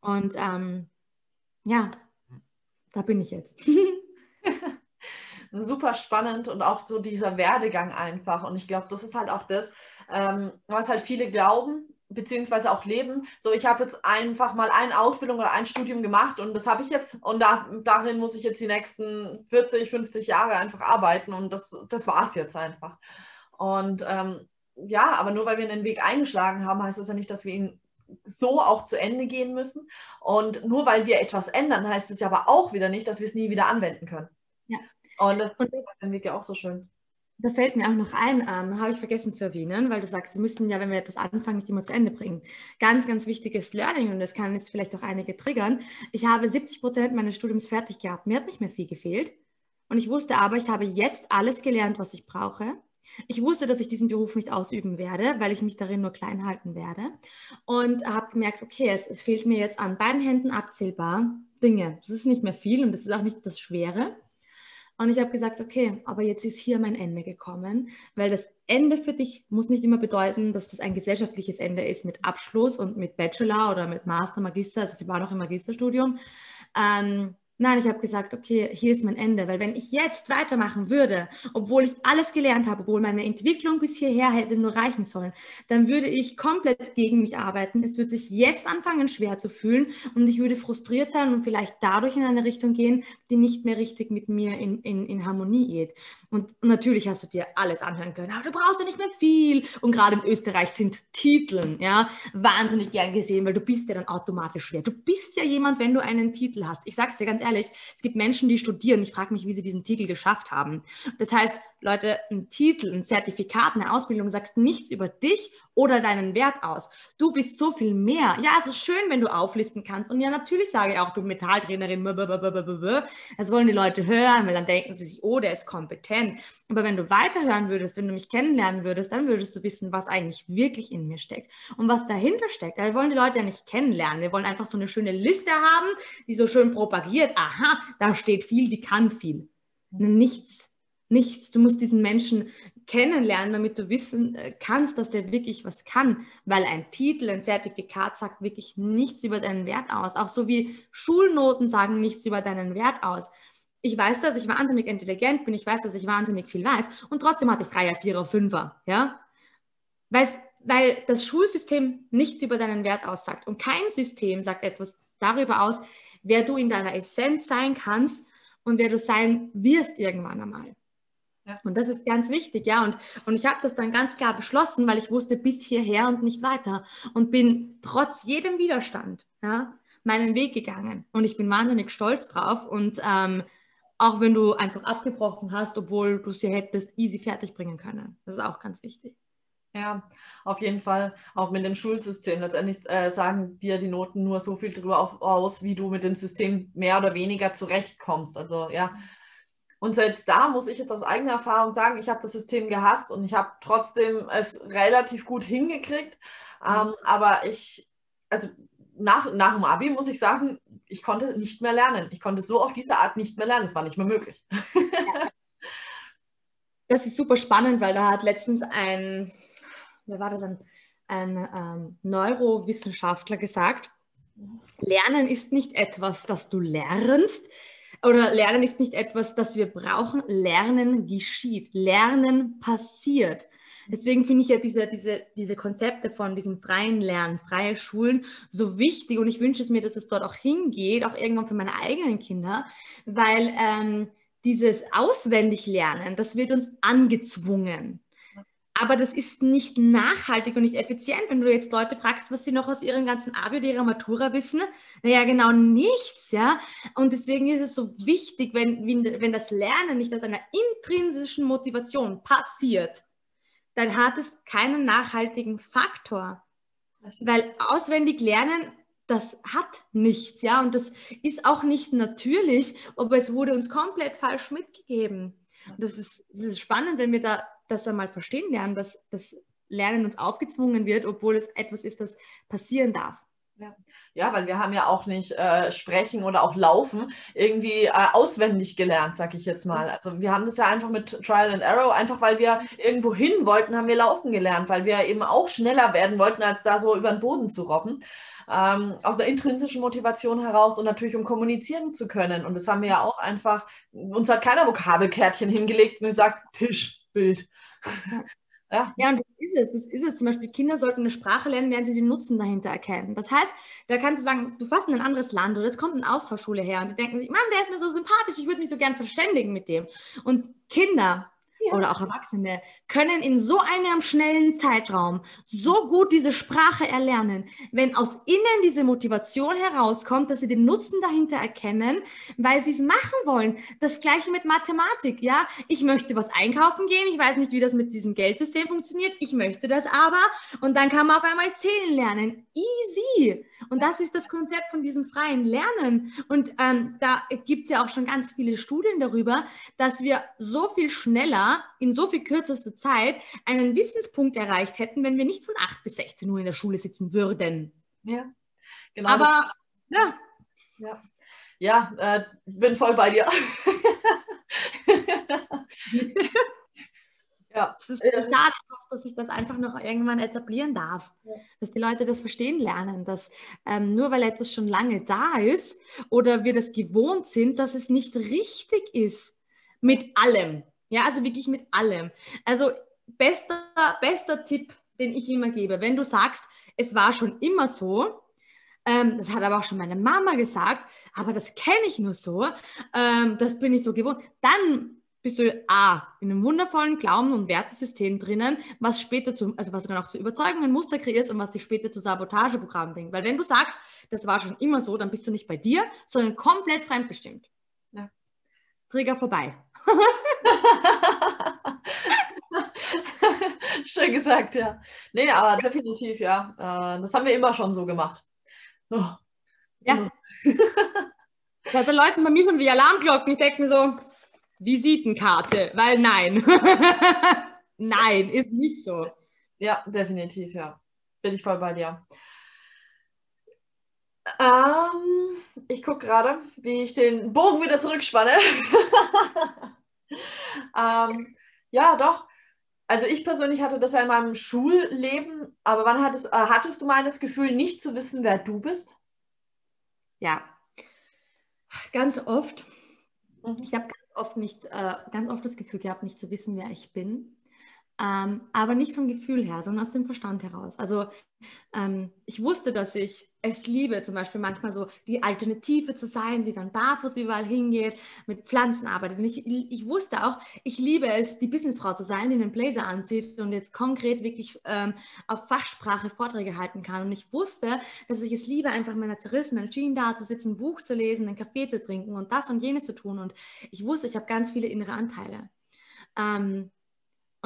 Und ähm, ja, da bin ich jetzt. <laughs> Super spannend und auch so dieser Werdegang einfach. Und ich glaube, das ist halt auch das, ähm, was halt viele glauben, beziehungsweise auch leben. So, ich habe jetzt einfach mal eine Ausbildung oder ein Studium gemacht und das habe ich jetzt und da, darin muss ich jetzt die nächsten 40, 50 Jahre einfach arbeiten und das, das war es jetzt einfach. Und ähm, ja, aber nur weil wir einen Weg eingeschlagen haben, heißt das ja nicht, dass wir ihn so auch zu Ende gehen müssen. Und nur weil wir etwas ändern, heißt es ja aber auch wieder nicht, dass wir es nie wieder anwenden können. Ja. Und das und, ist den Weg ja auch so schön. Da fällt mir auch noch ein, ähm, habe ich vergessen zu erwähnen, weil du sagst, wir müssen ja, wenn wir etwas anfangen, nicht immer zu Ende bringen. Ganz, ganz wichtiges Learning und das kann jetzt vielleicht auch einige triggern. Ich habe 70 Prozent meines Studiums fertig gehabt. Mir hat nicht mehr viel gefehlt. Und ich wusste aber, ich habe jetzt alles gelernt, was ich brauche. Ich wusste, dass ich diesen Beruf nicht ausüben werde, weil ich mich darin nur klein halten werde. Und habe gemerkt, okay, es, es fehlt mir jetzt an beiden Händen abzählbar Dinge. Das ist nicht mehr viel und das ist auch nicht das Schwere. Und ich habe gesagt, okay, aber jetzt ist hier mein Ende gekommen, weil das Ende für dich muss nicht immer bedeuten, dass das ein gesellschaftliches Ende ist mit Abschluss und mit Bachelor oder mit Master, Magister. Also sie war noch im Magisterstudium. Ähm, Nein, ich habe gesagt, okay, hier ist mein Ende, weil wenn ich jetzt weitermachen würde, obwohl ich alles gelernt habe, obwohl meine Entwicklung bis hierher hätte nur reichen sollen, dann würde ich komplett gegen mich arbeiten. Es würde sich jetzt anfangen, schwer zu fühlen und ich würde frustriert sein und vielleicht dadurch in eine Richtung gehen, die nicht mehr richtig mit mir in, in, in Harmonie geht. Und natürlich hast du dir alles anhören können, aber du brauchst ja nicht mehr viel. Und gerade in Österreich sind Titeln ja wahnsinnig gern gesehen, weil du bist ja dann automatisch schwer. Du bist ja jemand, wenn du einen Titel hast. Ich sag's dir ganz ehrlich, ehrlich, es gibt Menschen, die studieren. Ich frage mich, wie sie diesen Titel geschafft haben. Das heißt, Leute, ein Titel, ein Zertifikat, eine Ausbildung sagt nichts über dich oder deinen Wert aus. Du bist so viel mehr. Ja, es ist schön, wenn du auflisten kannst. Und ja, natürlich sage ich auch, ich bin Metalltrainerin. Das wollen die Leute hören, weil dann denken sie sich, oh, der ist kompetent. Aber wenn du weiterhören würdest, wenn du mich kennenlernen würdest, dann würdest du wissen, was eigentlich wirklich in mir steckt und was dahinter steckt. Wir wollen die Leute ja nicht kennenlernen. Wir wollen einfach so eine schöne Liste haben, die so schön propagiert. Aha, da steht viel, die kann viel. Nichts nichts. Du musst diesen Menschen kennenlernen, damit du wissen äh, kannst, dass der wirklich was kann, weil ein Titel, ein Zertifikat sagt wirklich nichts über deinen Wert aus. Auch so wie Schulnoten sagen nichts über deinen Wert aus. Ich weiß, dass ich wahnsinnig intelligent bin, ich weiß, dass ich wahnsinnig viel weiß und trotzdem hatte ich Dreier, Vierer, Fünfer, ja? Weil's, weil das Schulsystem nichts über deinen Wert aussagt und kein System sagt etwas darüber aus, wer du in deiner Essenz sein kannst und wer du sein wirst irgendwann einmal. Ja. Und das ist ganz wichtig, ja. Und, und ich habe das dann ganz klar beschlossen, weil ich wusste bis hierher und nicht weiter. Und bin trotz jedem Widerstand ja, meinen Weg gegangen. Und ich bin wahnsinnig stolz drauf. Und ähm, auch wenn du einfach abgebrochen hast, obwohl du sie hättest easy fertig bringen können. Das ist auch ganz wichtig. Ja, auf jeden Fall. Auch mit dem Schulsystem. Letztendlich äh, sagen dir die Noten nur so viel darüber auf, aus, wie du mit dem System mehr oder weniger zurechtkommst. Also ja, und selbst da muss ich jetzt aus eigener Erfahrung sagen, ich habe das System gehasst und ich habe trotzdem es relativ gut hingekriegt. Mhm. Ähm, aber ich, also nach, nach dem Abi muss ich sagen, ich konnte nicht mehr lernen. Ich konnte so auf diese Art nicht mehr lernen. Es war nicht mehr möglich. <laughs> Das ist super spannend, weil da hat letztens ein, wer war das, ein, ein ähm, Neurowissenschaftler gesagt, Lernen ist nicht etwas, das du lernst, oder Lernen ist nicht etwas, das wir brauchen. Lernen geschieht. Lernen passiert. Deswegen finde ich ja diese, diese, diese Konzepte von diesem freien Lernen, freie Schulen so wichtig und ich wünsche es mir, dass es dort auch hingeht, auch irgendwann für meine eigenen Kinder, weil ähm, dieses Auswendiglernen, das wird uns angezwungen. Aber das ist nicht nachhaltig und nicht effizient, wenn du jetzt Leute fragst, was sie noch aus ihren ganzen Abi oder ihrer Matura wissen. Naja, genau nichts, ja. Und deswegen ist es so wichtig, wenn, wenn das Lernen nicht aus einer intrinsischen Motivation passiert, dann hat es keinen nachhaltigen Faktor. Weil auswendig lernen, das hat nichts, ja. Und das ist auch nicht natürlich, aber es wurde uns komplett falsch mitgegeben. Und das ist, das ist spannend, wenn wir da das einmal verstehen lernen, dass das Lernen uns aufgezwungen wird, obwohl es etwas ist, das passieren darf. Ja. ja, weil wir haben ja auch nicht äh, sprechen oder auch laufen irgendwie äh, auswendig gelernt, sag ich jetzt mal. Also wir haben das ja einfach mit Trial and Error, einfach weil wir irgendwo hin wollten, haben wir laufen gelernt, weil wir eben auch schneller werden wollten, als da so über den Boden zu robben. Ähm, aus einer intrinsischen Motivation heraus und natürlich um kommunizieren zu können. Und das haben wir ja auch einfach, uns hat keiner Vokabelkärtchen hingelegt und gesagt, Tischbild. <laughs> Ja. ja, und das ist es. Das ist es. Zum Beispiel, Kinder sollten eine Sprache lernen, werden sie den Nutzen dahinter erkennen. Das heißt, da kannst du sagen, du fährst in ein anderes Land oder es kommt eine Austauschschule her und die denken sich, Mann, der ist mir so sympathisch, ich würde mich so gern verständigen mit dem. Und Kinder oder auch Erwachsene können in so einem schnellen Zeitraum so gut diese Sprache erlernen, wenn aus innen diese Motivation herauskommt, dass sie den Nutzen dahinter erkennen, weil sie es machen wollen. Das gleiche mit Mathematik, ja. Ich möchte was einkaufen gehen, ich weiß nicht, wie das mit diesem Geldsystem funktioniert, ich möchte das aber und dann kann man auf einmal zählen lernen. Easy. Und das ist das Konzept von diesem freien Lernen. Und ähm, da gibt es ja auch schon ganz viele Studien darüber, dass wir so viel schneller in so viel kürzester Zeit einen Wissenspunkt erreicht hätten, wenn wir nicht von 8 bis 16 Uhr in der Schule sitzen würden. Ja, genau. Aber, ja. Ja, ja äh, bin voll bei dir. <laughs> Ja. Es ist äh, schade, dass ich das einfach noch irgendwann etablieren darf. Ja. Dass die Leute das verstehen lernen, dass ähm, nur weil etwas schon lange da ist oder wir das gewohnt sind, dass es nicht richtig ist mit allem. Ja, also wirklich mit allem. Also bester, bester Tipp, den ich immer gebe, wenn du sagst, es war schon immer so, ähm, das hat aber auch schon meine Mama gesagt, aber das kenne ich nur so, ähm, das bin ich so gewohnt, dann bist du A, in einem wundervollen Glauben- und Wertesystem drinnen, was später zu, also was du dann auch zu Überzeugungen, Muster kreierst und was dich später zu Sabotageprogrammen bringt. Weil wenn du sagst, das war schon immer so, dann bist du nicht bei dir, sondern komplett fremdbestimmt. Ja. Trigger vorbei. <laughs> <laughs> Schön gesagt, ja. Nee, aber definitiv, ja. Äh, das haben wir immer schon so gemacht. Oh. Ja. <laughs> das hat den Leuten bei mir schon wie Alarmglocken. Ich denke mir so, Visitenkarte, weil nein. <laughs> nein, ist nicht so. Ja, definitiv, ja. Bin ich voll bei dir. Ähm, ich gucke gerade, wie ich den Bogen wieder zurückspanne. <laughs> ähm, ja, doch. Also ich persönlich hatte das ja in meinem Schulleben, aber wann hattest, äh, hattest du mal das Gefühl, nicht zu wissen, wer du bist? Ja, ganz oft. Mhm. Ich habe oft nicht, äh, ganz oft das Gefühl gehabt, nicht zu wissen, wer ich bin. Ähm, aber nicht vom Gefühl her, sondern aus dem Verstand heraus. Also ähm, ich wusste, dass ich es liebe, zum Beispiel manchmal so die Alternative zu sein, die dann barfuß überall hingeht, mit Pflanzen arbeitet. Und ich, ich wusste auch, ich liebe es, die Businessfrau zu sein, die einen Blazer anzieht und jetzt konkret wirklich ähm, auf Fachsprache Vorträge halten kann. Und ich wusste, dass ich es liebe, einfach in meiner zerrissenen Jeans da zu sitzen, ein Buch zu lesen, einen Kaffee zu trinken und das und jenes zu tun. Und ich wusste, ich habe ganz viele innere Anteile. Ähm,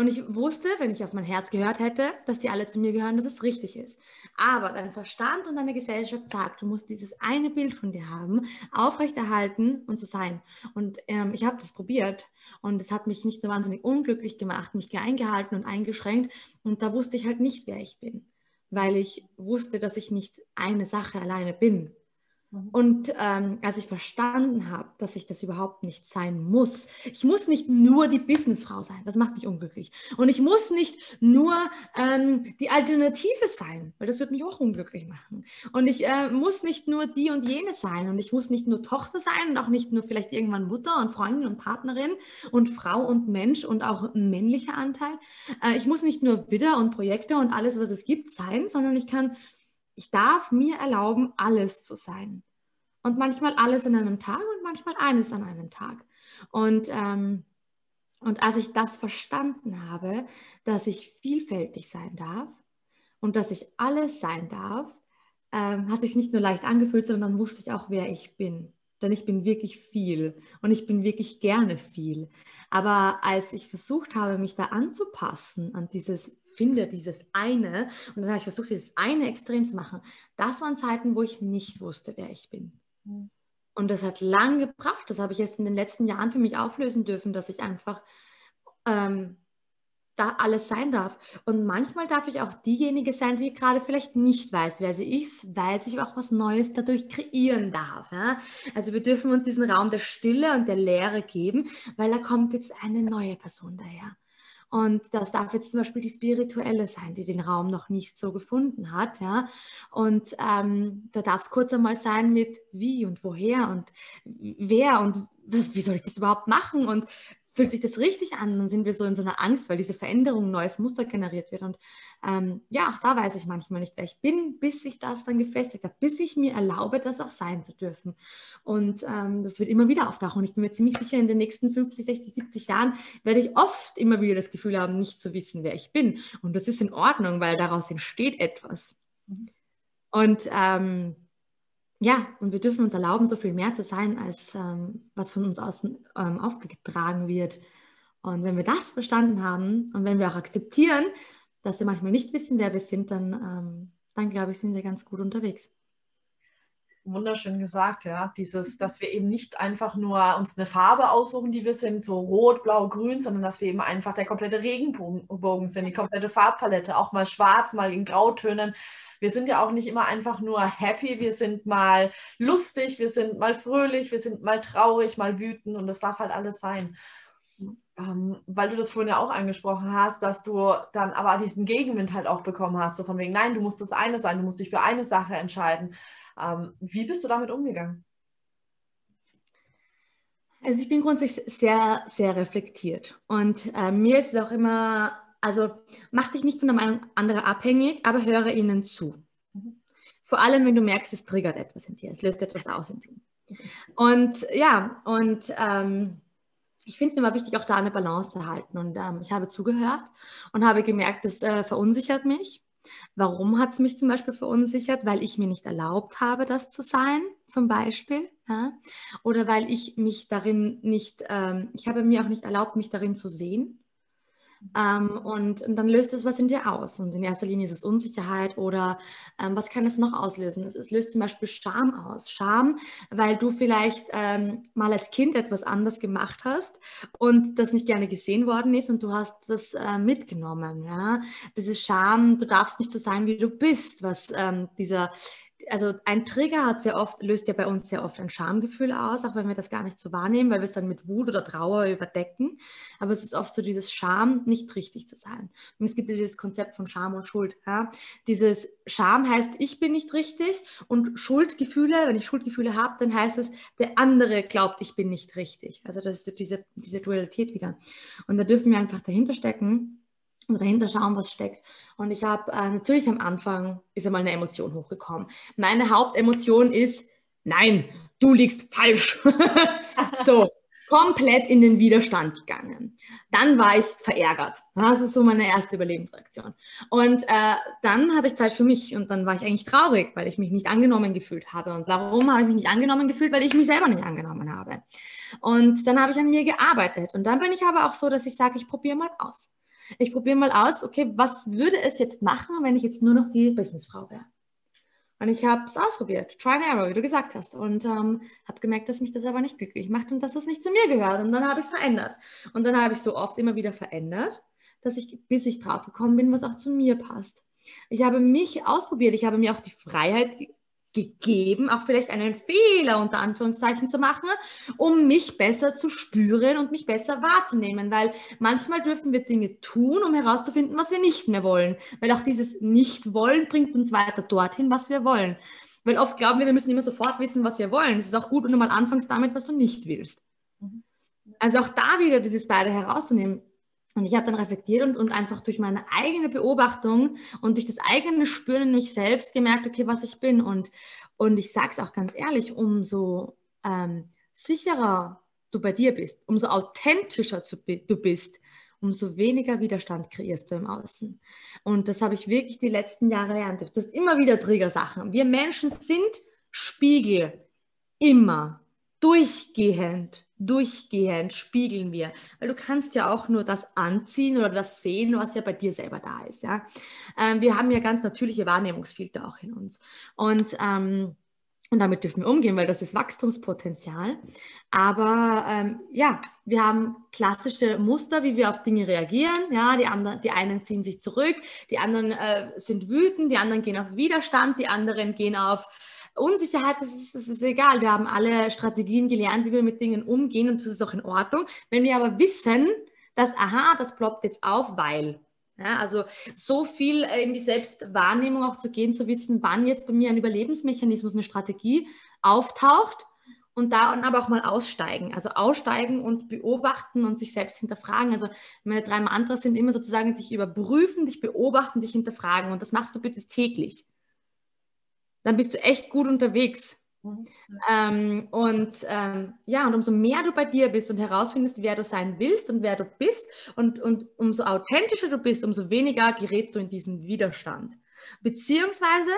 und ich wusste, wenn ich auf mein Herz gehört hätte, dass die alle zu mir gehören, dass es richtig ist. Aber dein Verstand und deine Gesellschaft sagt, du musst dieses eine Bild von dir haben, aufrechterhalten und so sein. Und ähm, ich habe das probiert und es hat mich nicht nur wahnsinnig unglücklich gemacht, mich klein gehalten und eingeschränkt. Und da wusste ich halt nicht, wer ich bin, weil ich wusste, dass ich nicht eine Sache alleine bin. Und ähm, als ich verstanden habe, dass ich das überhaupt nicht sein muss, ich muss nicht nur die Businessfrau sein, das macht mich unglücklich. Und ich muss nicht nur ähm, die Alternative sein, weil das wird mich auch unglücklich machen. Und ich äh, muss nicht nur die und jene sein und ich muss nicht nur Tochter sein und auch nicht nur vielleicht irgendwann Mutter und Freundin und Partnerin und Frau und Mensch und auch männlicher Anteil. Äh, ich muss nicht nur Widder und Projekte und alles, was es gibt, sein, sondern ich kann ich darf mir erlauben, alles zu sein. Und manchmal alles in einem Tag und manchmal eines an einem Tag. Und, ähm, und als ich das verstanden habe, dass ich vielfältig sein darf und dass ich alles sein darf, ähm, hat sich nicht nur leicht angefühlt, sondern dann wusste ich auch, wer ich bin. Denn ich bin wirklich viel und ich bin wirklich gerne viel. Aber als ich versucht habe, mich da anzupassen an dieses finde dieses eine und dann habe ich versucht, dieses eine extrem zu machen, das waren Zeiten, wo ich nicht wusste, wer ich bin. Mhm. Und das hat lang gebraucht. Das habe ich jetzt in den letzten Jahren für mich auflösen dürfen, dass ich einfach ähm, da alles sein darf. Und manchmal darf ich auch diejenige sein, die gerade vielleicht nicht weiß, wer sie ist, weil ich auch was Neues dadurch kreieren darf. Ja? Also wir dürfen uns diesen Raum der Stille und der Leere geben, weil da kommt jetzt eine neue Person daher. Und das darf jetzt zum Beispiel die spirituelle sein, die den Raum noch nicht so gefunden hat. Ja? Und ähm, da darf es kurz einmal sein mit wie und woher und wer und was, wie soll ich das überhaupt machen und fühlt sich das richtig an, dann sind wir so in so einer Angst, weil diese Veränderung, ein neues Muster generiert wird. Und ähm, ja, auch da weiß ich manchmal nicht, wer ich bin, bis ich das dann gefestigt habe, bis ich mir erlaube, das auch sein zu dürfen. Und ähm, das wird immer wieder auftauchen. Und ich bin mir ziemlich sicher, in den nächsten 50, 60, 70 Jahren werde ich oft immer wieder das Gefühl haben, nicht zu wissen, wer ich bin. Und das ist in Ordnung, weil daraus entsteht etwas. Mhm. Und ähm, ja, und wir dürfen uns erlauben, so viel mehr zu sein, als ähm, was von uns außen ähm, aufgetragen wird. Und wenn wir das verstanden haben und wenn wir auch akzeptieren, dass wir manchmal nicht wissen, wer wir sind, dann, ähm, dann glaube ich, sind wir ganz gut unterwegs. Wunderschön gesagt, ja. Dieses, dass wir eben nicht einfach nur uns eine Farbe aussuchen, die wir sind, so rot, blau, grün, sondern dass wir eben einfach der komplette Regenbogen sind, die komplette Farbpalette, auch mal schwarz, mal in Grautönen wir sind ja auch nicht immer einfach nur happy, wir sind mal lustig, wir sind mal fröhlich, wir sind mal traurig, mal wütend und das darf halt alles sein. Ähm, weil du das vorhin ja auch angesprochen hast, dass du dann aber diesen Gegenwind halt auch bekommen hast, so von wegen, nein, du musst das eine sein, du musst dich für eine Sache entscheiden. Ähm, wie bist du damit umgegangen? Also ich bin grundsätzlich sehr, sehr reflektiert und äh, mir ist es auch immer also mach dich nicht von der Meinung anderer abhängig, aber höre ihnen zu. Mhm. Vor allem, wenn du merkst, es triggert etwas in dir, es löst etwas aus in dir. Und ja, und ähm, ich finde es immer wichtig, auch da eine Balance zu halten. Und ähm, ich habe zugehört und habe gemerkt, das äh, verunsichert mich. Warum hat es mich zum Beispiel verunsichert? Weil ich mir nicht erlaubt habe, das zu sein, zum Beispiel. Ja? Oder weil ich mich darin nicht, ähm, ich habe mir auch nicht erlaubt, mich darin zu sehen. Ähm, und, und, dann löst es was in dir aus. Und in erster Linie ist es Unsicherheit oder ähm, was kann es noch auslösen? Es, es, löst zum Beispiel Scham aus. Scham, weil du vielleicht ähm, mal als Kind etwas anders gemacht hast und das nicht gerne gesehen worden ist und du hast das äh, mitgenommen. Ja? Das ist Scham, du darfst nicht so sein, wie du bist, was ähm, dieser also ein Trigger hat sehr oft, löst ja bei uns sehr oft ein Schamgefühl aus, auch wenn wir das gar nicht so wahrnehmen, weil wir es dann mit Wut oder Trauer überdecken. Aber es ist oft so dieses Scham, nicht richtig zu sein. Und es gibt dieses Konzept von Scham und Schuld. Ja? Dieses Scham heißt, ich bin nicht richtig und Schuldgefühle, wenn ich Schuldgefühle habe, dann heißt es, der andere glaubt, ich bin nicht richtig. Also das ist so diese, diese Dualität wieder. Und da dürfen wir einfach dahinter stecken, und dahinter schauen, was steckt. Und ich habe äh, natürlich am Anfang ist einmal eine Emotion hochgekommen. Meine Hauptemotion ist, nein, du liegst falsch. <laughs> so, komplett in den Widerstand gegangen. Dann war ich verärgert. Das ist so meine erste Überlebensreaktion. Und äh, dann hatte ich Zeit für mich und dann war ich eigentlich traurig, weil ich mich nicht angenommen gefühlt habe. Und warum habe ich mich nicht angenommen gefühlt? Weil ich mich selber nicht angenommen habe. Und dann habe ich an mir gearbeitet. Und dann bin ich aber auch so, dass ich sage, ich probiere mal aus. Ich probiere mal aus, okay, was würde es jetzt machen, wenn ich jetzt nur noch die Businessfrau wäre? Und ich habe es ausprobiert, try and error, wie du gesagt hast. Und ähm, habe gemerkt, dass mich das aber nicht glücklich macht und dass das nicht zu mir gehört. Und dann habe ich es verändert. Und dann habe ich so oft immer wieder verändert, dass ich, bis ich drauf gekommen bin, was auch zu mir passt. Ich habe mich ausprobiert. Ich habe mir auch die Freiheit gegeben, auch vielleicht einen Fehler unter Anführungszeichen zu machen, um mich besser zu spüren und mich besser wahrzunehmen, weil manchmal dürfen wir Dinge tun, um herauszufinden, was wir nicht mehr wollen, weil auch dieses Nicht-Wollen bringt uns weiter dorthin, was wir wollen. Weil oft glauben wir, wir müssen immer sofort wissen, was wir wollen. Es ist auch gut, wenn du mal anfängst damit, was du nicht willst. Mhm. Also auch da wieder dieses beide herauszunehmen. Und ich habe dann reflektiert und, und einfach durch meine eigene Beobachtung und durch das eigene Spüren in mich selbst gemerkt, okay, was ich bin. Und, und ich sage es auch ganz ehrlich, umso ähm, sicherer du bei dir bist, umso authentischer du bist, umso weniger Widerstand kreierst du im Außen. Und das habe ich wirklich die letzten Jahre lernen dürfen. Du hast immer wieder Triggersachen. Wir Menschen sind Spiegel. Immer. Durchgehend. Durchgehend spiegeln wir. Weil du kannst ja auch nur das anziehen oder das sehen, was ja bei dir selber da ist. Ja? Ähm, wir haben ja ganz natürliche Wahrnehmungsfilter auch in uns. Und ähm, und damit dürfen wir umgehen, weil das ist Wachstumspotenzial. Aber ähm, ja, wir haben klassische Muster, wie wir auf Dinge reagieren. Ja, die, anderen, die einen ziehen sich zurück, die anderen äh, sind wütend, die anderen gehen auf Widerstand, die anderen gehen auf Unsicherheit. Das ist, das ist egal. Wir haben alle Strategien gelernt, wie wir mit Dingen umgehen und das ist auch in Ordnung. Wenn wir aber wissen, dass, aha, das ploppt jetzt auf, weil ja, also so viel äh, in die Selbstwahrnehmung auch zu gehen, zu wissen, wann jetzt bei mir ein Überlebensmechanismus, eine Strategie auftaucht und da und aber auch mal aussteigen. Also aussteigen und beobachten und sich selbst hinterfragen. Also meine drei Mantras sind immer sozusagen dich überprüfen, dich beobachten, dich hinterfragen und das machst du bitte täglich. Dann bist du echt gut unterwegs. Mhm. Ähm, und ähm, ja, und umso mehr du bei dir bist und herausfindest, wer du sein willst und wer du bist, und, und umso authentischer du bist, umso weniger gerätst du in diesen Widerstand. Beziehungsweise,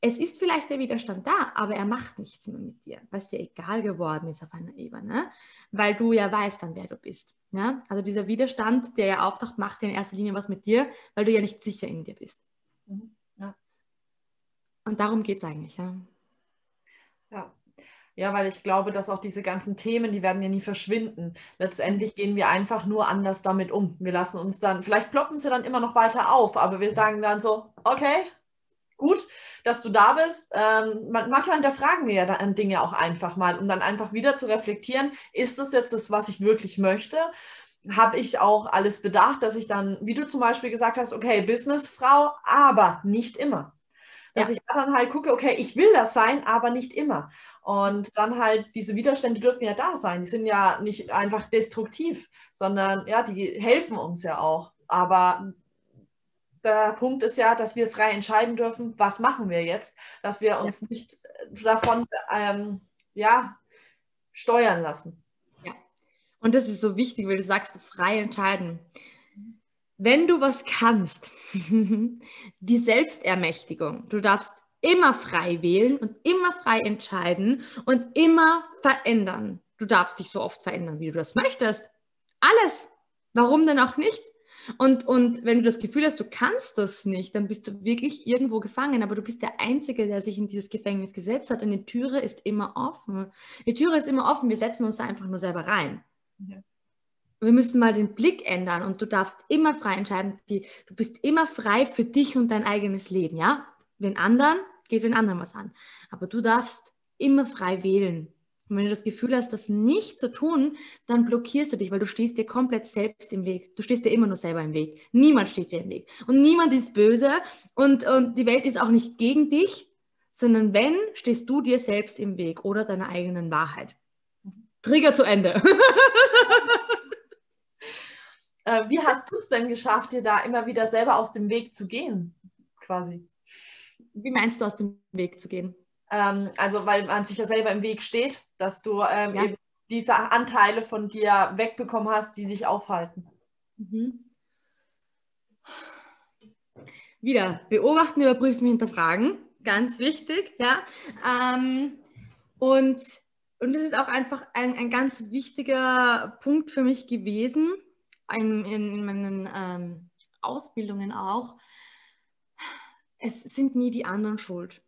es ist vielleicht der Widerstand da, aber er macht nichts mehr mit dir, was dir egal geworden ist auf einer Ebene, weil du ja weißt dann, wer du bist. Ja? Also dieser Widerstand, der ja auftaucht, macht ja in erster Linie was mit dir, weil du ja nicht sicher in dir bist. Mhm. Und darum geht es eigentlich, ja. Ja. Ja, weil ich glaube, dass auch diese ganzen Themen, die werden ja nie verschwinden. Letztendlich gehen wir einfach nur anders damit um. Wir lassen uns dann, vielleicht ploppen sie dann immer noch weiter auf, aber wir sagen dann so, okay, gut, dass du da bist. Ähm, manchmal hinterfragen wir ja dann Dinge auch einfach mal, um dann einfach wieder zu reflektieren, ist das jetzt das, was ich wirklich möchte? Habe ich auch alles bedacht, dass ich dann, wie du zum Beispiel gesagt hast, okay, Businessfrau, aber nicht immer. Dass ja. ich dann halt gucke, okay, ich will das sein, aber nicht immer. Und dann halt, diese Widerstände dürfen ja da sein. Die sind ja nicht einfach destruktiv, sondern ja, die helfen uns ja auch. Aber der Punkt ist ja, dass wir frei entscheiden dürfen, was machen wir jetzt, dass wir uns ja. nicht davon ähm, ja, steuern lassen. Ja. Und das ist so wichtig, weil du sagst, frei entscheiden wenn du was kannst, <laughs> die Selbstermächtigung, du darfst immer frei wählen und immer frei entscheiden und immer verändern. Du darfst dich so oft verändern, wie du das möchtest. Alles. Warum denn auch nicht? Und, und wenn du das Gefühl hast, du kannst das nicht, dann bist du wirklich irgendwo gefangen. Aber du bist der Einzige, der sich in dieses Gefängnis gesetzt hat. Und die Türe ist immer offen. Die Türe ist immer offen. Wir setzen uns da einfach nur selber rein. Ja wir müssen mal den Blick ändern und du darfst immer frei entscheiden. Die, du bist immer frei für dich und dein eigenes Leben, ja? Den anderen geht den anderen was an. Aber du darfst immer frei wählen. Und wenn du das Gefühl hast, das nicht zu tun, dann blockierst du dich, weil du stehst dir komplett selbst im Weg. Du stehst dir immer nur selber im Weg. Niemand steht dir im Weg. Und niemand ist böse und, und die Welt ist auch nicht gegen dich, sondern wenn, stehst du dir selbst im Weg oder deiner eigenen Wahrheit. Trigger zu Ende. <laughs> Äh, wie hast du es denn geschafft, dir da immer wieder selber aus dem Weg zu gehen, quasi? Wie meinst du, aus dem Weg zu gehen? Ähm, also, weil man sich ja selber im Weg steht, dass du ähm, ja. diese Anteile von dir wegbekommen hast, die dich aufhalten. Mhm. Wieder beobachten, überprüfen, hinterfragen. Ganz wichtig, ja. Ähm, und, und das ist auch einfach ein, ein ganz wichtiger Punkt für mich gewesen in, in meinen ähm, Ausbildungen auch, es sind nie die anderen schuld.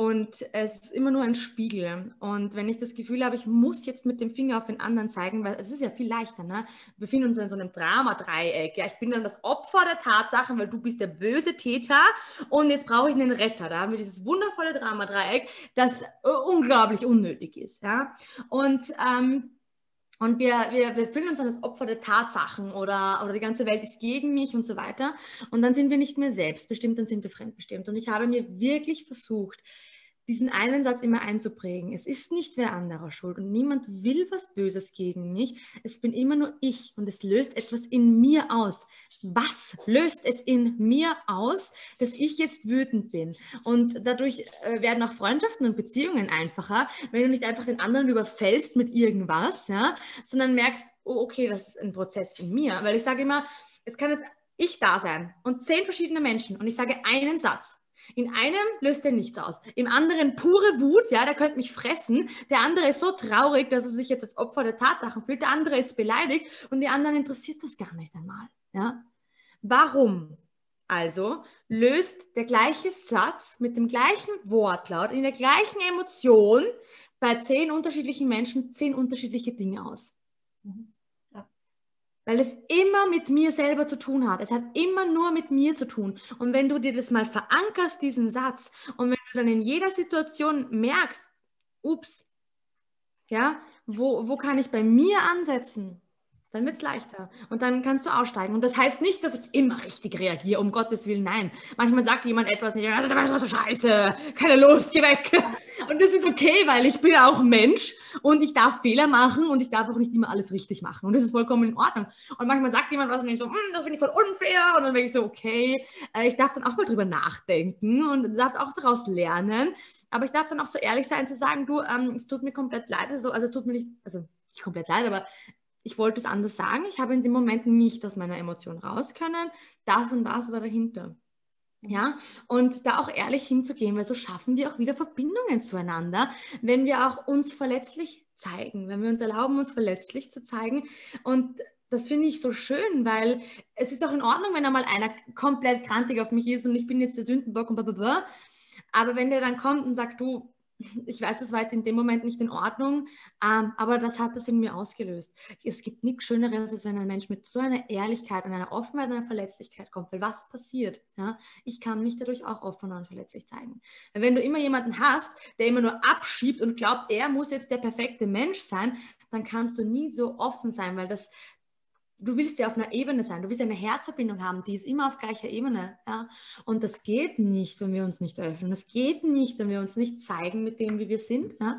Und es ist immer nur ein Spiegel. Und wenn ich das Gefühl habe, ich muss jetzt mit dem Finger auf den anderen zeigen, weil es ist ja viel leichter, ne? Wir befinden uns in so einem Dramadreieck. Ja, ich bin dann das Opfer der Tatsachen, weil du bist der böse Täter und jetzt brauche ich einen Retter. Da haben wir dieses wundervolle Dramadreieck, das äh, unglaublich unnötig ist. Ja? Und ähm, und wir, wir, wir fühlen uns als Opfer der Tatsachen oder, oder die ganze Welt ist gegen mich und so weiter. Und dann sind wir nicht mehr selbstbestimmt, dann sind wir fremdbestimmt. Und ich habe mir wirklich versucht, diesen einen Satz immer einzuprägen. Es ist nicht wer anderer schuld und niemand will was Böses gegen mich. Es bin immer nur ich und es löst etwas in mir aus. Was löst es in mir aus, dass ich jetzt wütend bin? Und dadurch äh, werden auch Freundschaften und Beziehungen einfacher, wenn du nicht einfach den anderen überfällst mit irgendwas, ja, sondern merkst, oh, okay, das ist ein Prozess in mir. Weil ich sage immer, es kann jetzt ich da sein und zehn verschiedene Menschen und ich sage einen Satz. In einem löst er nichts aus. Im anderen pure Wut, ja, der könnte mich fressen. Der andere ist so traurig, dass er sich jetzt als Opfer der Tatsachen fühlt. Der andere ist beleidigt und die anderen interessiert das gar nicht einmal. Ja? Warum? Also löst der gleiche Satz mit dem gleichen Wortlaut in der gleichen Emotion bei zehn unterschiedlichen Menschen zehn unterschiedliche Dinge aus. Mhm weil es immer mit mir selber zu tun hat. Es hat immer nur mit mir zu tun. Und wenn du dir das mal verankerst, diesen Satz, und wenn du dann in jeder Situation merkst, ups, ja, wo, wo kann ich bei mir ansetzen? Dann wird es leichter und dann kannst du aussteigen. Und das heißt nicht, dass ich immer richtig reagiere, um Gottes Willen, nein. Manchmal sagt jemand etwas nicht, das ist so scheiße, keine Lust, geh weg. <laughs> Und das ist okay, weil ich bin auch Mensch und ich darf Fehler machen und ich darf auch nicht immer alles richtig machen. Und das ist vollkommen in Ordnung. Und manchmal sagt jemand was und ich so, hm, das finde ich voll unfair. Und dann denke ich so, okay, äh, ich darf dann auch mal drüber nachdenken und darf auch daraus lernen. Aber ich darf dann auch so ehrlich sein zu sagen, du, ähm, es tut mir komplett leid. Also, also es tut mir nicht, also nicht komplett leid, aber ich wollte es anders sagen, ich habe in dem Moment nicht aus meiner Emotion raus können. Das und das war dahinter. Ja, und da auch ehrlich hinzugehen, weil so schaffen wir auch wieder Verbindungen zueinander, wenn wir auch uns verletzlich zeigen, wenn wir uns erlauben, uns verletzlich zu zeigen. Und das finde ich so schön, weil es ist auch in Ordnung, wenn einmal einer komplett krantig auf mich ist und ich bin jetzt der Sündenbock und blablabla. Aber wenn der dann kommt und sagt, du, ich weiß, das war jetzt in dem Moment nicht in Ordnung, ähm, aber das hat das in mir ausgelöst. Es gibt nichts Schöneres, als wenn ein Mensch mit so einer Ehrlichkeit und einer Offenheit und einer Verletzlichkeit kommt. Weil was passiert? Ja? Ich kann mich dadurch auch offen und verletzlich zeigen. Weil wenn du immer jemanden hast, der immer nur abschiebt und glaubt, er muss jetzt der perfekte Mensch sein, dann kannst du nie so offen sein, weil das, du willst ja auf einer Ebene sein, du willst eine Herzverbindung haben, die ist immer auf gleicher Ebene. Ja? Und das geht nicht, wenn wir uns nicht öffnen. Das geht nicht, wenn wir uns nicht zeigen mit dem, wie wir sind. Ja?